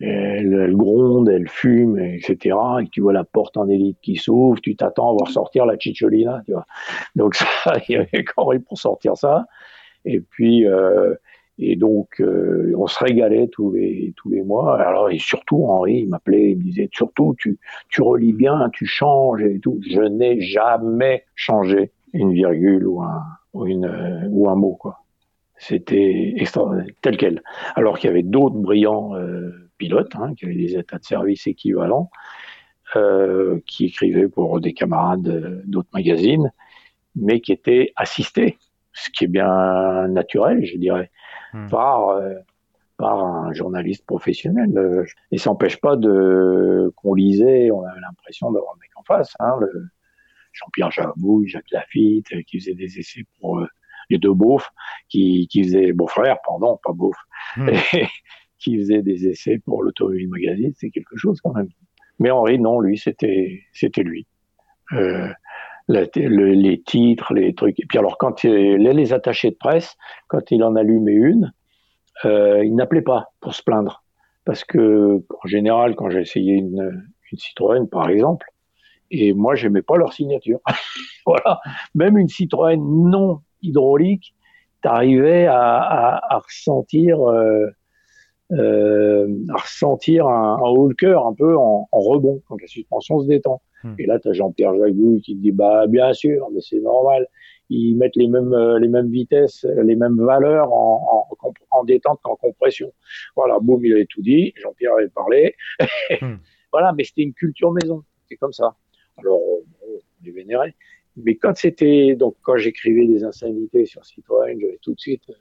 elle, gronde, elle fume, etc. Et que tu vois la porte en élite qui s'ouvre, tu t'attends à voir sortir la Cicciolina, tu vois. Donc ça, il y avait même pour sortir ça. Et puis, euh, et donc, euh, on se régalait tous les tous les mois. Alors, et surtout, Henri, il m'appelait, il me disait, surtout, tu tu relis bien, tu changes et tout. Je n'ai jamais changé une virgule ou un ou une ou un mot, quoi. C'était extraordinaire, tel quel. Alors qu'il y avait d'autres brillants euh, pilotes, hein, qui avaient des états de service équivalents, euh, qui écrivaient pour des camarades d'autres magazines, mais qui étaient assistés, ce qui est bien naturel, je dirais, hmm. par, euh, par un journaliste professionnel. Et ça n'empêche pas de qu'on lisait, on avait l'impression d'avoir un mec en face, hein, le Jean-Pierre Jabouille, Jacques Lafitte, qui faisait des essais pour les deux beaufs qui, qui faisaient beau-frère, pardon, pas beauf, hmm. qui faisaient des essais pour l'Automobile Magazine, c'est quelque chose quand même. Mais Henri, non, lui, c'était c'était lui. Euh, les titres, les trucs. Et puis alors, quand il, les attachés de presse, quand il en allumait une, euh, il n'appelait pas pour se plaindre. Parce que, en général, quand j'ai essayé une, une Citroën, par exemple, et moi, j'aimais pas leur signature. voilà. Même une Citroën non hydraulique, tu arrivais à, ressentir, euh, euh, à ressentir un, un cœur un peu en, rebond quand la suspension se détend. Hmm. Et là, tu as Jean-Pierre Jagouille qui te dit bah bien sûr, mais c'est normal. Ils mettent les mêmes euh, les mêmes vitesses, les mêmes valeurs en, en, détente qu'en compression. Voilà, boum, il avait tout dit. Jean-Pierre avait parlé. Hmm. voilà, mais c'était une culture maison. C'est comme ça. Alors, on les vénérait. Mais quand c'était, donc quand j'écrivais des insanités sur Citroën, j'avais tout de suite euh,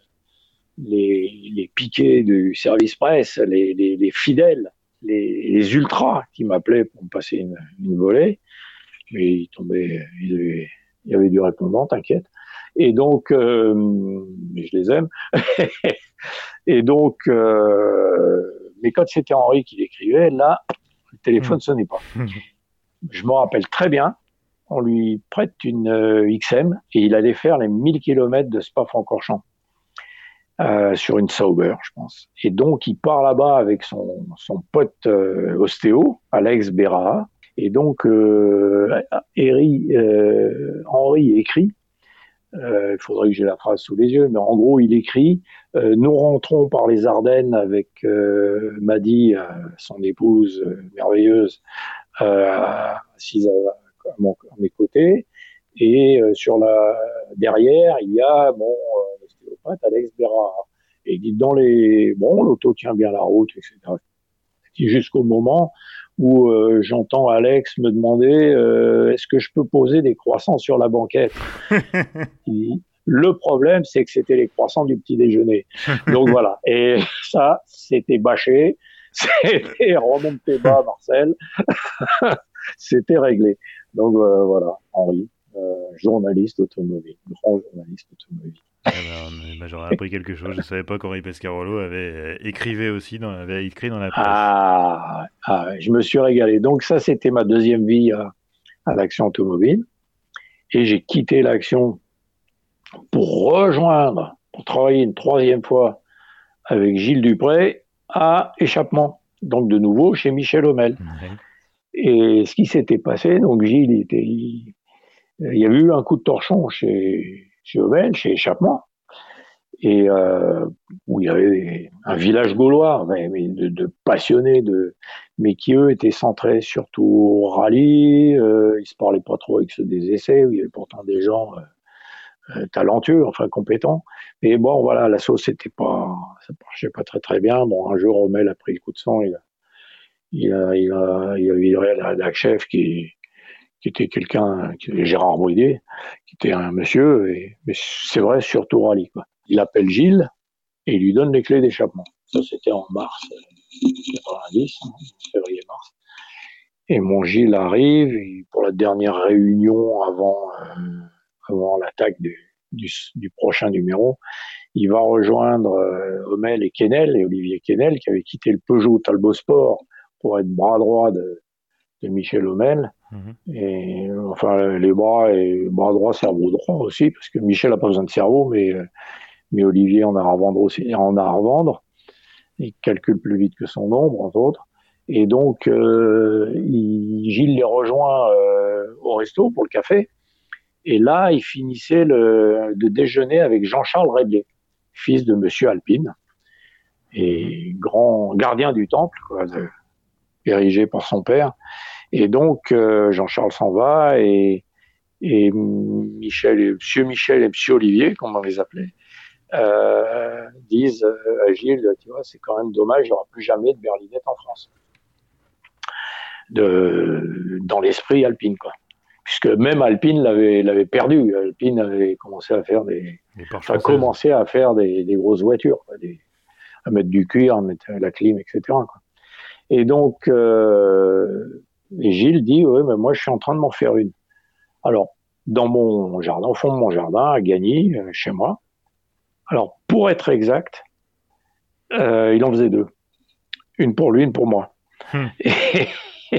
les, les piquets du service presse, les, les, les fidèles, les, les, ultras qui m'appelaient pour me passer une, une volée. Mais il tombait, il, avait, il y avait du répondant, t'inquiète. Et donc, euh, je les aime. et donc, euh, mais quand c'était Henri qui l'écrivait, là, le téléphone ne hmm. sonnait pas. je me rappelle très bien, on lui prête une euh, XM et il allait faire les 1000 km de Spa-Francorchamps. Euh, sur une Sauber, je pense. Et donc, il part là-bas avec son, son pote euh, ostéo, Alex Berra. Et donc, euh, euh Henri écrit, il faudrait que j'ai la phrase sous les yeux, mais en gros, il écrit Nous rentrons par les Ardennes avec Maddy, son épouse merveilleuse, assise à, à, mes côtés. Et sur la derrière, il y a mon Alex Berra. Et il dit dans les bon, l'auto tient bien la route, etc. Jusqu'au moment où euh, j'entends Alex me demander euh, est-ce que je peux poser des croissants sur la banquette? le problème, c'est que c'était les croissants du petit déjeuner. Donc voilà. Et ça, c'était bâché. C'était remonté bas, Marcel. c'était réglé. Donc euh, voilà, Henri, journaliste automobile, grand journaliste automobile. Ah bah, bah, J'aurais appris quelque chose. Je ne savais pas qu'Henri Pescarolo avait euh, écrivé aussi, dans, avait écrit dans la presse. Ah, ah je me suis régalé. Donc ça, c'était ma deuxième vie à, à l'action automobile. Et j'ai quitté l'action pour rejoindre, pour travailler une troisième fois avec Gilles Dupré à Échappement. Donc de nouveau chez Michel Homel. Et ce qui s'était passé, donc Gilles, il, était, il, y avait eu un coup de torchon chez, chez chez Échappement, et euh, où il y avait un village gaulois, mais, de, passionnés, mais qui eux étaient centrés surtout au rallye. Euh, ils se parlaient pas trop avec ceux des essais, où il y avait pourtant des gens euh, euh, talentueux, enfin compétents. Mais bon, voilà, la sauce n'était pas, ça marchait pas très très bien. Bon, un jour, Omel a pris le coup de sang. Il a, il a, il a viré la chef qui qui était quelqu'un, Gérard Brouillet, qui était un monsieur, mais c'est vrai, surtout rallye. Quoi. Il appelle Gilles et il lui donne les clés d'échappement. Ça, c'était en mars 90, hein, février-mars. Et mon Gilles arrive pour la dernière réunion avant, euh, avant l'attaque du, prochain numéro. Il va rejoindre euh, Homel et Kennel, et Olivier Kennel, qui avait quitté le Peugeot Talbot Sport pour être bras droit de, de Michel Homel. Mhm. Et enfin, les bras et bras droit, cerveau droit aussi, parce que Michel n'a pas besoin de cerveau, mais, mais Olivier en a à revendre aussi, en a à revendre. Il calcule plus vite que son ombre, entre autres. Et donc, euh, il, Gilles les rejoint euh, au resto pour le café. Et là, il finissait le, de déjeuner avec Jean-Charles Redley, fils de Monsieur Alpine, et grand gardien du temple, quoi, érigé par son père. Et donc, euh, Jean-Charles s'en va et, et Michel, Monsieur Michel et Monsieur Olivier, comme on les appelait, euh, disent à Gilles, tu vois, c'est quand même dommage, il n'y aura plus jamais de berlinette en France. De, dans l'esprit Alpine, quoi. Puisque même Alpine l'avait, l'avait perdu. Alpine avait commencé à faire des, enfin, commencé à faire des, des grosses voitures, quoi, des, à mettre du cuir, à mettre la clim, etc. Quoi. Et donc, euh, et Gilles dit, oui, mais moi, je suis en train de m'en faire une. Alors, dans mon jardin, au fond de mon jardin, à Gagny, euh, chez moi. Alors, pour être exact, euh, il en faisait deux. Une pour lui, une pour moi. Hmm.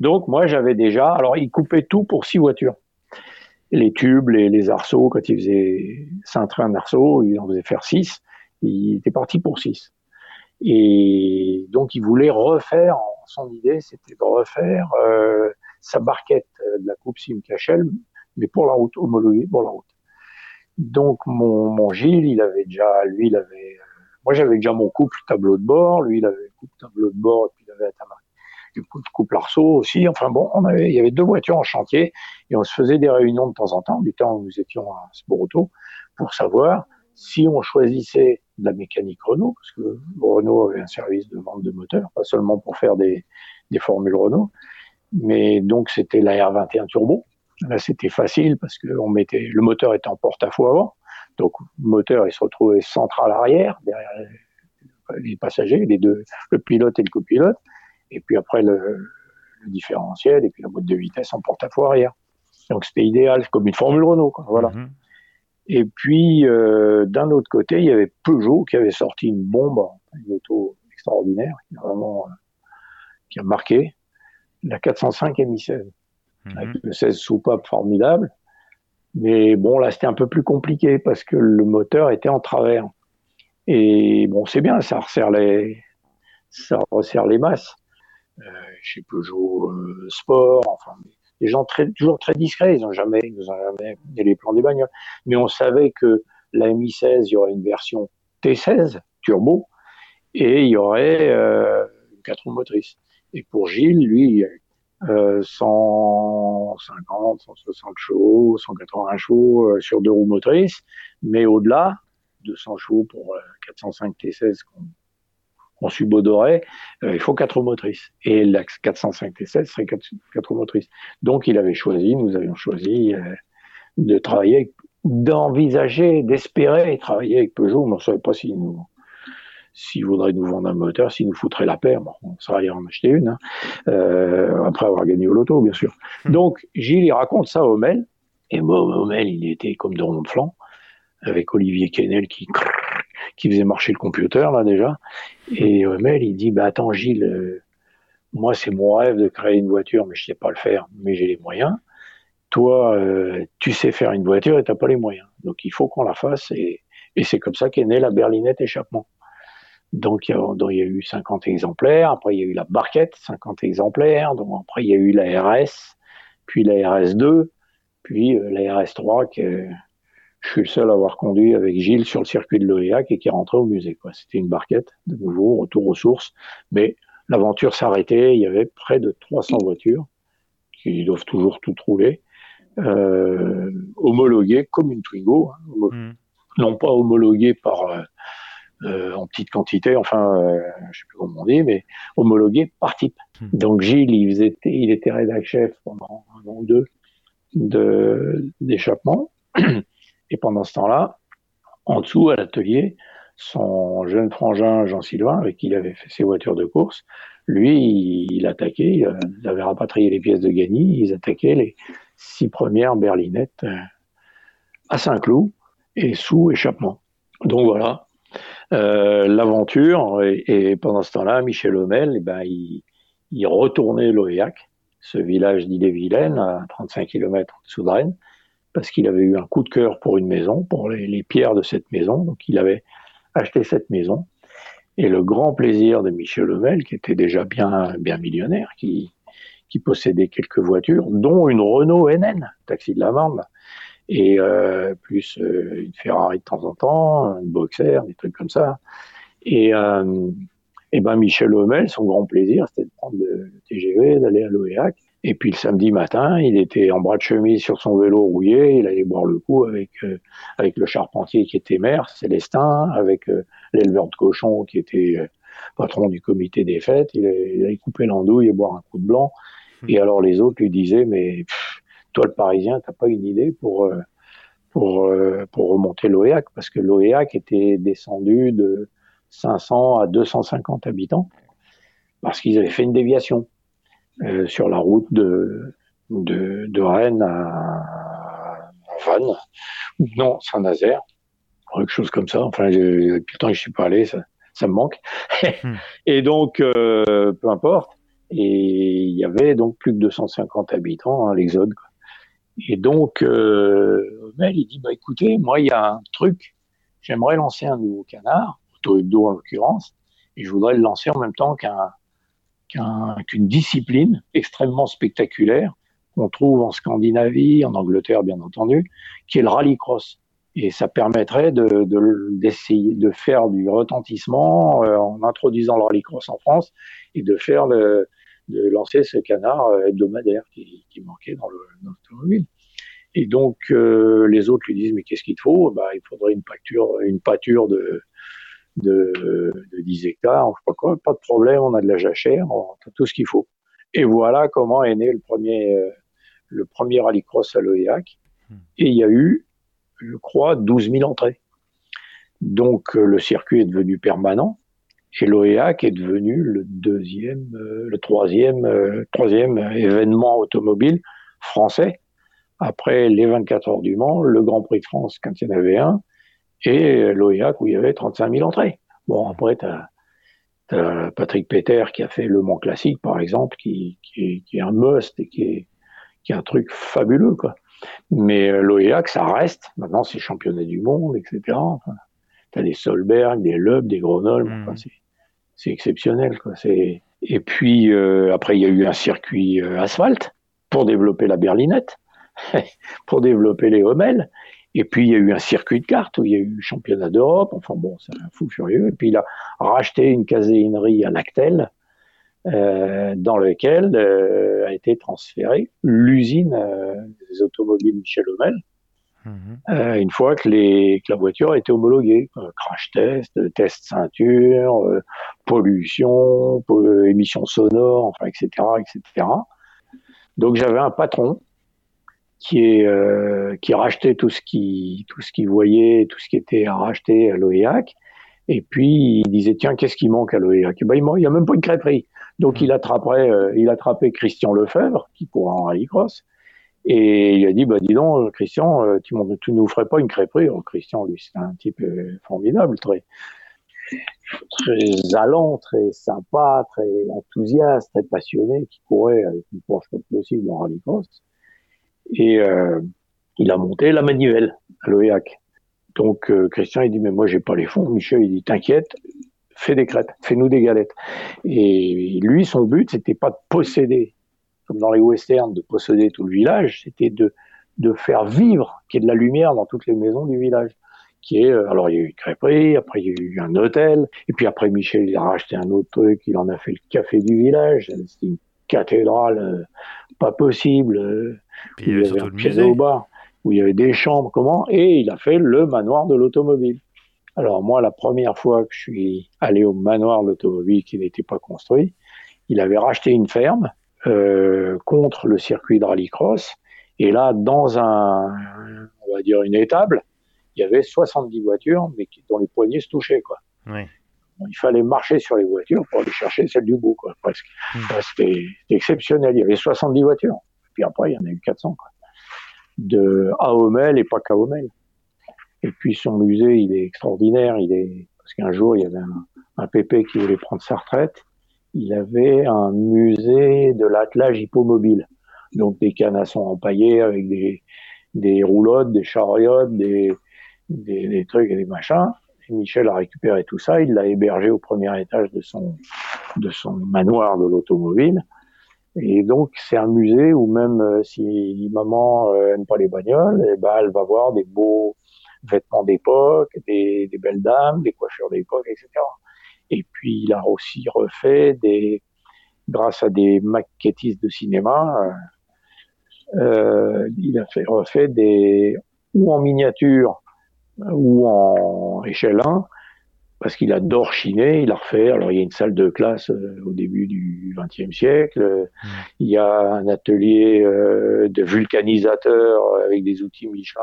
donc, moi, j'avais déjà. Alors, il coupait tout pour six voitures. Les tubes, les, les arceaux, quand il faisait cintrer un arceau, il en faisait faire six. Il était parti pour six. Et donc, il voulait refaire, son idée, c'était de refaire euh, sa barquette de la coupe Simcachel, mais pour la route, homologuée pour la route. Donc, mon, mon Gilles, il avait déjà, lui, il avait, euh, moi, j'avais déjà mon couple tableau de bord, lui, il avait le couple tableau de bord, et puis il avait la du couple arceau aussi. Enfin bon, on avait, il y avait deux voitures en chantier, et on se faisait des réunions de temps en temps, du temps où nous étions à Sporoto, pour savoir si on choisissait de la mécanique Renault, parce que Renault avait un service de vente de moteurs, pas seulement pour faire des, formules Renault, mais donc c'était la R21 Turbo. Là, c'était facile parce que le moteur était en porte-à-faux avant, donc le moteur il se retrouvait central arrière, derrière les passagers, les deux, le pilote et le copilote, et puis après le, différentiel et puis la boîte de vitesse en porte-à-faux arrière. Donc c'était idéal, comme une formule Renault, quoi, voilà. Mhm. Et puis, euh, d'un autre côté, il y avait Peugeot qui avait sorti une bombe, une auto extraordinaire, qui a vraiment euh, qui a marqué, la 405 MI16, mhm. avec le 16 soupape formidable. Mais bon, là, c'était un peu plus compliqué parce que le moteur était en travers. Et bon, c'est bien, ça resserre les, ça resserre les masses. Euh, chez Peugeot Sport, enfin, des gens très, toujours très discrets, ils n'ont jamais, ils ont jamais les plans des bagnoles. Mais on savait que la Mi16, il y aurait une version T16 turbo et il y aurait euh, une 4 roues motrices. Et pour Gilles, lui, euh, 150, 160 chevaux, 180 chevaux euh, sur deux roues motrices, mais au-delà, 200 chevaux pour 405 euh, T16 qu'on subodorait, euh, il faut quatre roues motrices. Et la 405 T16 serait quatre, roues motrices. Donc il avait choisi, nous avions choisi de travailler, d'envisager, d'espérer travailler avec Peugeot, mais on ne savait pas si nous s'il voudrait nous vendre un moteur, s'il nous foutrait la paire, bon, on serait en acheter une, hein. euh, après avoir gagné au loto, bien sûr. Hmm. Donc, Gilles, il raconte ça à Homel, et moi, Homel, il était comme de flanc, avec Olivier Kennel qui, qui faisait marcher le computer, là, déjà. Et Homel, il dit, bah, attends, Gilles, euh, moi, c'est mon rêve de créer une voiture, mais je sais pas le faire, mais j'ai les moyens. Toi, euh, tu sais faire une voiture et t'as pas les moyens. Donc, il faut qu'on la fasse, et, c'est comme ça qu'est née la berlinette échappement. Donc il, y a, eu 50 exemplaires, après il y a eu la barquette, 50 exemplaires, donc après il y a eu la RS, puis la RS2, puis euh, la RS3 que je suis le seul à avoir conduit avec Gilles sur le circuit de l'OEAC et qui est rentré au musée. C'était une barquette, de nouveau, retour aux sources, mais l'aventure s'arrêtait, il y avait près de 300 voitures qui doivent toujours tout trouver, euh, homologuées comme une Twingo, hein, mmh. non pas homologuées par... Euh, euh, en petite quantité, enfin, euh, je sais plus comment on dit, mais homologué par type. Hmm. Donc Gilles, il, faisait, il était rédac chef pendant un an ou deux d'échappement. Et pendant ce temps-là, en dessous, à l'atelier, son jeune frangin Jean-Sylvain, avec qui il avait fait ses voitures de course, lui, il, attaquait, il avait rapatrié les pièces de Gagny, ils attaquaient les six premières berlinettes euh, à Saint-Cloud et sous échappement. Donc voilà, euh, l'aventure. Et, pendant ce temps-là, Michel Homel, eh ben, il, retournait l'Oéac, ce village d'Ille-et-Vilaine, à 35 km de Rennes, parce qu'il avait eu un coup de cœur pour une maison, pour les, pierres de cette maison. Donc il avait acheté cette maison. Et le grand plaisir de Michel Homel, qui était déjà bien, bien millionnaire, qui, possédait quelques voitures, dont une Renault NN, taxi de la Marne, et euh, plus euh, une Ferrari de temps en temps, une Boxer, des trucs comme ça. Et, euh, ben Michel Homel, son grand plaisir, c'était de prendre le TGV, d'aller à l'OEAC. Et puis le samedi matin, il était en bras de chemise sur son vélo rouillé, il allait boire le coup avec avec le charpentier qui était maire, Célestin, avec l'éleveur de cochons qui était patron du comité des fêtes. Il, allait couper l'andouille et boire un coup de blanc. Mmh. Et alors les autres lui disaient mais toi le Parisien, t'as pas une idée pour euh, pour euh, pour remonter l'OEAC parce que l'OEAC était descendu de 500 à 250 habitants parce qu'ils avaient fait une déviation euh, sur la route de de, de Rennes à, Vannes. Ou non Saint-Nazaire. Quelque chose comme ça. Enfin depuis le temps que je suis pas allé ça, ça me manque. Hmm. et donc peu importe. Et il y avait donc plus de 250 habitants à hein, l'Exode et donc, euh, Mel, il dit, bah, écoutez, moi, il y a un truc, j'aimerais lancer un nouveau canard, auto hebdo en l'occurrence, et je voudrais le lancer en même temps qu'un qu'une discipline extrêmement spectaculaire qu'on trouve en Scandinavie, en Angleterre bien entendu, qui est le rallycross. Et ça permettrait de d'essayer de, faire du retentissement euh, en introduisant le rallycross en France et de faire de lancer ce canard euh, hebdomadaire qui, qui manquait dans l'automobile. Et donc euh, les autres lui disent mais qu'est-ce qu'il te faut? Bah, il faudrait une pâture, une pâture de, de, de 10 hectares, je sais pas quoi, pas de problème, on a de la jachère, on a tout ce qu'il faut. Et voilà comment est né le premier, euh, le premier rallycross à l'OEAC. Hmm. Et il y a eu, je crois, 12 000 entrées. Donc le circuit est devenu permanent. Et l'OEAC est devenu le deuxième, euh, le troisième, euh, troisième événement automobile français après les 24 heures du Mans, le Grand Prix de France quand il y en avait un, et l'OEAC où il y avait 35 000 entrées. Bon, après, tu as, Patrick Peter qui a fait le Mans Classique, par exemple, qui, qui, est, un must et qui est, qui est un truc fabuleux, quoi. Mais euh, l'OEAC, ça reste. Maintenant, c'est championnat du monde, etc. tu as des Solberg, des Loeb, des Grenoble. Hmm. c'est exceptionnel, quoi. Et puis, euh, après, il y a eu un circuit euh, asphalte pour développer la berlinette, pour développer les Hummel. Et puis, il y a eu un circuit de cartes où il y a eu championnat d'Europe. Enfin bon, c'est un fou furieux. Et puis, il a racheté une caséinerie à Lactel, euh, dans lequel euh, a été transférée l'usine euh, des automobiles Michel Hummel. Mhm. une fois que, les, que, la voiture a été homologuée, crash test, test ceinture, pollution, émissions sonores, enfin, etc., etc. Donc j'avais un patron qui est euh, qui rachetait tout ce qui tout ce qu'il voyait, tout ce qui était à racheter à l'OEAC. Et puis il disait tiens qu'est-ce qui manque à l'OEAC ben, il n'y a même pas une crêperie. Donc il attraperait euh, il attrapait Christian Lefebvre qui pourra en rallycross et il a dit bah dis donc Christian euh, tu, tu nous ferais pas une crêperie oh, Christian lui c'est un type euh, formidable très très allant, très sympa, très enthousiaste, très passionné, qui courait avec une Porsche comme possible en rallycross. Et euh, il a monté la manivelle à l'OEAC. Donc euh, Christian il dit mais moi j'ai pas les fonds. Michel il dit t'inquiète, fais des crêpes, fais-nous des galettes. Et lui son but c'était pas de posséder comme dans les westerns de posséder tout le village, c'était de de faire vivre qu'il y ait de la lumière dans toutes les maisons du village. Qui est, euh, alors il y a eu une crêperie, après il y a eu un hôtel, et puis après Michel il a racheté un autre truc, il en a fait le café du village, c'était une cathédrale pas possible. Puis il y avait, un piano au bar où il y avait des chambres, comment Et il a fait le manoir de l'automobile. Alors moi, la première fois que je suis allé au manoir de l'automobile qui n'était pas construit, il avait racheté une ferme euh, contre le circuit de rallycross. Et là, dans un, on va dire une étable, il y avait 70 voitures, mais qui, dont les poignées se touchaient, quoi. Oui il fallait marcher sur les voitures pour aller chercher celle du bout, quoi, presque. Hmm. C'était exceptionnel. Il y avait 70 voitures. Puis après, il y en a eu 400, quoi. De à et pas qu'à Et puis son musée, il est extraordinaire. Il est parce qu'un jour, il y avait un, un pépé qui voulait prendre sa retraite. Il avait un musée de l'attelage hippomobile. Donc des canassons empaillés avec des, des roulottes, des chariotes, des, des, des trucs et des machins. Michel a récupéré tout ça, il l'a hébergé au premier étage de son, de son manoir de l'automobile. Et donc, c'est un musée où même euh, si maman euh, aime pas les bagnoles, eh ben, elle va voir des beaux vêtements d'époque, des, des, belles dames, des coiffures d'époque, etc. Et puis, il a aussi refait des, grâce à des maquettistes de cinéma, euh, euh il a fait, refait des, ou en miniature, ou en échelle 1, parce qu'il adore chiner, il a refait. Alors il y a une salle de classe euh, au début du XXe siècle, mmh. il y a un atelier euh, de vulcanisateur avec des outils Michelin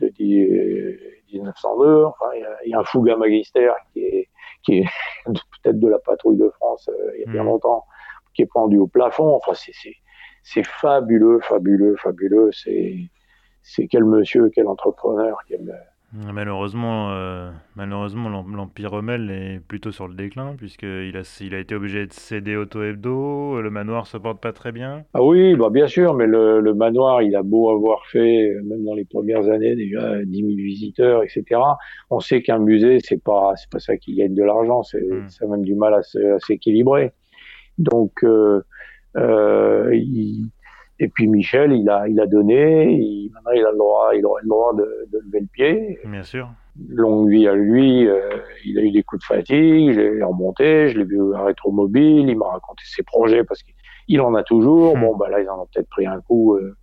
de 1902. Enfin, il, y a, un Fouga Magister qui est, qui est peut-être de la patrouille de France euh, il y a bien mmh. longtemps, qui est pendu au plafond. Enfin, c'est fabuleux, fabuleux, fabuleux. C'est c'est quel monsieur, quel entrepreneur, quel... Malheureusement, euh, malheureusement l'Empire Rommel est plutôt sur le déclin, puisqu'il a, il a été obligé de céder Auto Hebdo, le manoir se porte pas très bien. Ah oui, bah bien sûr, mais le, le manoir, il a beau avoir fait, même dans les premières années, déjà 10 000 visiteurs, etc. On sait qu'un musée, c'est pas, c'est pas ça qui gagne de l'argent, c'est, hmm. ça a même du mal à, s'équilibrer. Donc, euh, euh, il, et puis Michel, il a, il a donné, il, maintenant il a le droit, il aura le droit de, de lever le pied. Bien sûr. Longue vie à lui, euh, il a eu des coups de fatigue, j'ai remonté, je l'ai vu à Rétromobile, il m'a raconté ses projets parce qu'il en a toujours. Hmm. Bon, bah là, ils en ont peut-être pris un coup euh,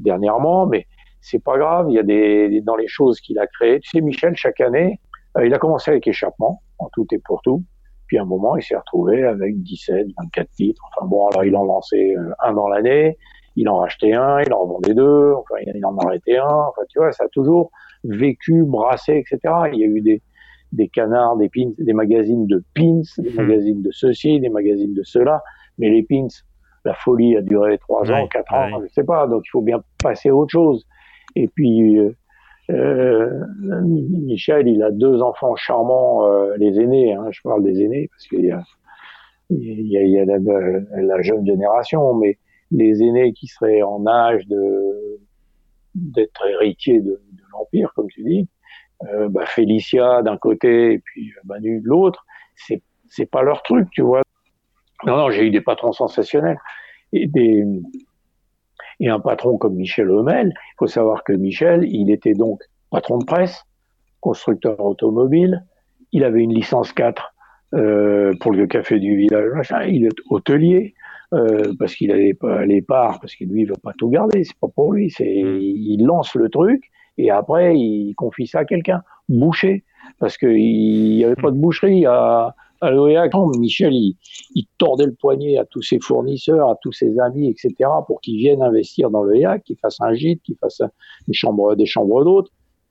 dernièrement, mais c'est pas grave. Il y a des, dans les choses qu'il a créées. Tu sais, Michel, chaque année, euh, il a commencé avec échappement, en tout et pour tout. Puis à un moment, il s'est retrouvé avec 17, 24 titres. Enfin bon, alors il en lançait un dans l'année il en rachetait un, il en vendait deux, enfin, il en arrêtait un. Enfin, tu vois, ça a toujours vécu, brassé, etc. Il y a eu des, des canards, des pins, des magazines de pins, des hmm. magazines de ceci, des magazines de cela. Mais les pins, la folie a duré trois ans, quatre ans, je sais pas. Donc il faut bien passer à autre chose. Et puis euh, euh, Michel, il a deux enfants charmants, euh, les aînés. Hein, je parle des aînés parce qu'il y a, il y a, il y a la, la, jeune génération, mais les aînés qui seraient en âge d'être héritiers de, l'empire, comme tu dis, euh, bah, Félicia d'un côté et puis Manu de l'autre, c'est c'est pas leur truc, tu vois. Non, non, j'ai eu des patrons sensationnels et des un patron comme Michel Homel. Il faut savoir que Michel, il était donc patron de presse, constructeur automobile. Il avait une licence 4 euh, pour le café du village. Il est hôtelier. Euh, parce qu'il n'allait pas les parts, parce qu'il lui il veut pas tout garder, c'est pas pour lui, c'est mm. il lance le truc et après il confie ça à quelqu'un, boucher, parce qu'il n'y avait pas de boucherie à, à l'OEAC, Michel, il, il, tordait le poignet à tous ses fournisseurs, à tous ses amis, etc., pour qu'ils viennent investir dans l'OEAC, qu'ils fassent un gîte, qu'ils fassent une chambre, des chambres d'hôtes,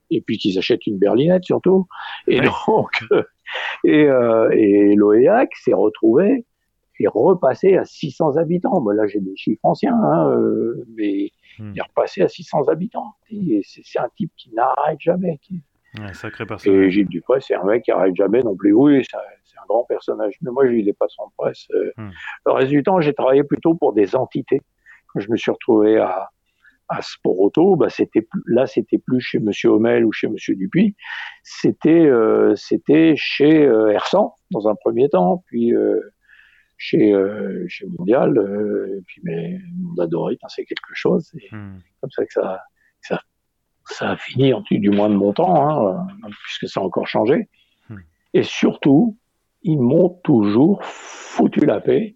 et puis qu'ils achètent une berlinette surtout. Et donc, et, euh, et l'OEAC s'est retrouvé et repassé à 600 habitants. Moi, là, j'ai des chiffres anciens, hein, euh, mais hmm. il est repassé à 600 habitants. C'est un type qui n'arrête jamais. Qui... Ouais, sacré personnage. Et Gilles Dupré, c'est un mec qui n'arrête jamais non plus. Oui, ça, un grand personnage. Mais moi, j'ai eu des patrons de presse. Euh. Hmm. Le reste du temps, j'ai travaillé plutôt pour des entités. Quand je me suis retrouvé à, à Sport Auto, bah, c'était là, c'était plus chez Monsieur Homel ou chez Monsieur Dupuis. C'était, euh, c'était chez euh, Ersan dans un premier temps, puis euh, chez, euh, chez Mondial, et puis mais Mondadori, c'est quelque chose. C'est hmm. comme ça que ça, ça, ça a fini, du moins de mon temps, hein, puisque ça a encore changé. Hmm. Et surtout, ils m'ont toujours foutu la paix.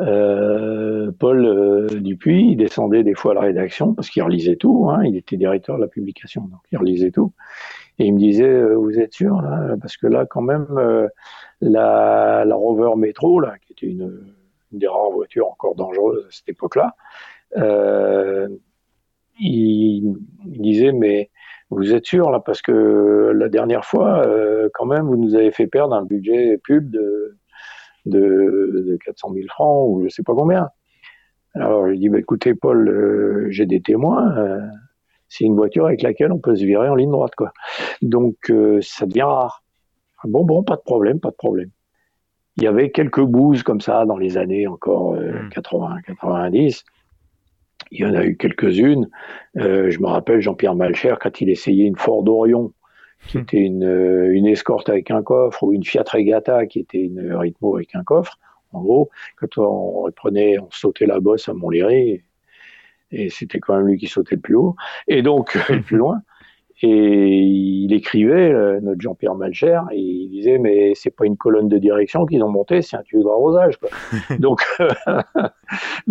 Euh, Paul euh, Dupuis, il descendait des fois à la rédaction parce qu'il relisait tout. Hein, il était directeur de la publication, donc il relisait tout. Et il me disait, euh, vous êtes sûr là? Parce que là, quand même, euh, la, la, Rover Metro, là, qui était une, une, des rares voitures encore dangereuses à cette époque-là, il, il, disait, mais vous êtes sûr là? Parce que la dernière fois, euh, quand même, vous nous avez fait perdre un budget pub de, de, de 400 000 francs ou je sais pas combien. Alors je dis bah, écoutez Paul, euh, j'ai des témoins. Euh, c'est une voiture avec laquelle on peut se virer en ligne droite quoi. Donc ça devient rare. Bon bon, pas de problème, pas de problème. Il y avait quelques bouses comme ça dans les années encore 80, 90 il y en a eu quelques-unes. Euh, je me rappelle Jean-Pierre Malcher quand il essayait une Ford Orion, qui hmm. était une, euh, une escorte avec un coffre, ou une Fiat Regata, qui était une Ritmo avec un coffre. En gros, quand on reprenait, on sautait la bosse à Montlhéry, et c'était quand même lui qui sautait le plus haut, et donc le plus loin. Et il écrivait, euh, notre Jean-Pierre Malcher, et il disait, mais c'est pas une colonne de direction qu'ils ont montée, c'est un tuyau d'arrosage. donc,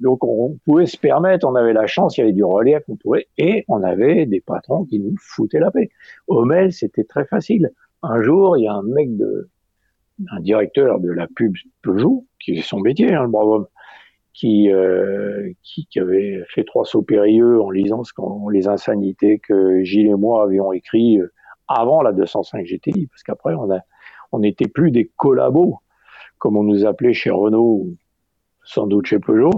donc on pouvait se permettre, on avait la chance, il y avait du relief, on pouvait, et on avait des patrons qui nous foutaient la paix. Homel, c'était très facile. Un jour, il y a un mec de, un directeur de la pub Peugeot, qui est son métier, hein, le brave homme, qui, euh, qui, qui, avait fait trois sauts périlleux en lisant ce les insanités que Gilles et moi avions écrit euh, avant la 205 GTI, parce qu'après on a, on n'était plus des collabos, comme on nous appelait chez Renault sans doute chez Peugeot,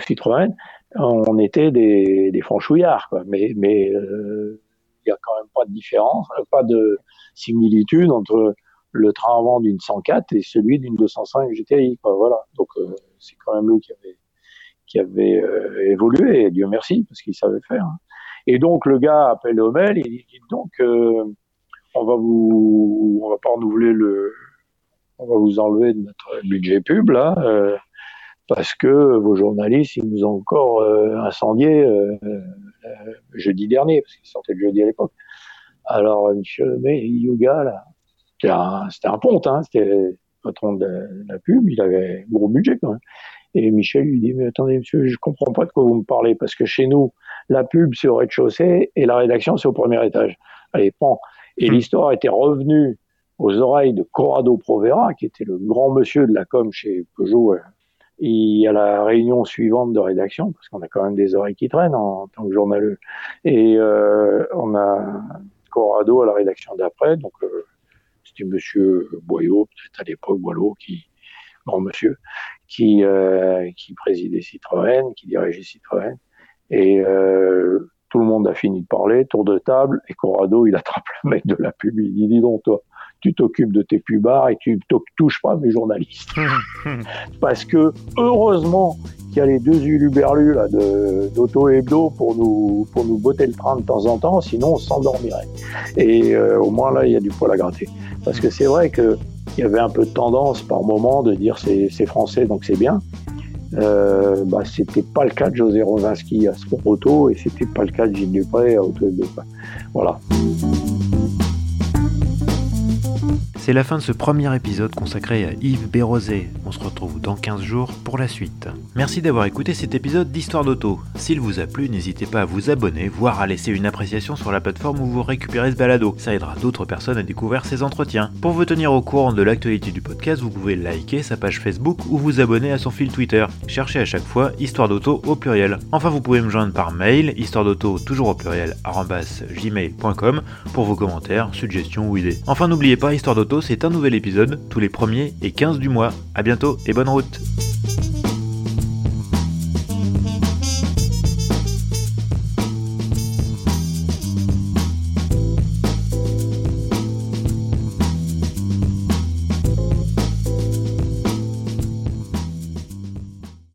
Citroën, on était des, des franchouillards, quoi. mais mais euh, il y a quand même pas de différence, pas de similitude entre le train avant d'une 104 et celui d'une 205 GTI. Voilà, donc euh, c'est quand même lui qui avait euh, évolué, et Dieu merci, parce qu'il savait faire. Hein. Et donc le gars appelle Homel, il dit donc on va vous, on va pas renouveler le, on va vous enlever de notre budget pub là parce que vos journalistes, ils nous ont encore euh, incendié euh, euh, jeudi dernier, parce qu'ils sortaient le jeudi à l'époque. Alors, monsieur, mais Yoga, là, c'était un, un ponte, hein, c'était le patron de la pub, il avait un gros budget quand même. Et Michel lui dit, mais attendez, monsieur, je comprends pas de quoi vous me parlez, parce que chez nous, la pub, c'est au rez-de-chaussée et la rédaction, c'est au premier étage. Allez, pan. Et hmm. l'histoire était revenue aux oreilles de Corrado Provera, qui était le grand monsieur de la com chez Peugeot et à la réunion suivante de rédaction, parce qu'on a quand même des oreilles qui traînent en, tant que journaleux, et euh, on a Corrado à la rédaction d'après, donc euh, c'était Monsieur Boyau, peut-être à l'époque Boileau, qui grand monsieur, qui, euh, qui présidait Citroën, qui dirigeait Citroën. Et euh, tout le monde a fini de parler, tour de table, et Corrado, il attrape le mec de la pub, il dit, dis donc toi, tu t'occupes de tes pubards et tu touches pas mes journalistes. Parce que, heureusement, qu'il y a les deux uluberlus là d'auto hebdo pour nous pour nous botter le train de temps en temps, sinon on s'endormirait. Et euh, au moins là, il y a du poil à gratter. Parce que c'est vrai que il y avait un peu de tendance par moment de dire c'est français donc c'est bien. Euh, bah, c'était pas le cas de José Rosinski à Sport Auto et c'était pas le cas de Gilles Dupré à Auto Hebdo. Voilà. C'est la fin de ce premier épisode consacré à Yves Bérosé. On se retrouve dans 15 jours pour la suite. Merci d'avoir écouté cet épisode d'Histoire d'Auto. S'il vous a plu, n'hésitez pas à vous abonner, voire à laisser une appréciation sur la plateforme où vous récupérez ce balado. Ça aidera d'autres personnes à découvrir ces entretiens. Pour vous tenir au courant de l'actualité du podcast, vous pouvez liker sa page Facebook ou vous abonner à son fil Twitter. Cherchez à chaque fois Histoire d'Auto au pluriel. Enfin, vous pouvez me joindre par mail, histoire d'auto toujours au pluriel, gmail.com pour vos commentaires, suggestions ou idées. Enfin, n'oubliez pas, Histoire d'Auto c'est un nouvel épisode tous les premiers et 15 du mois. A bientôt et bonne route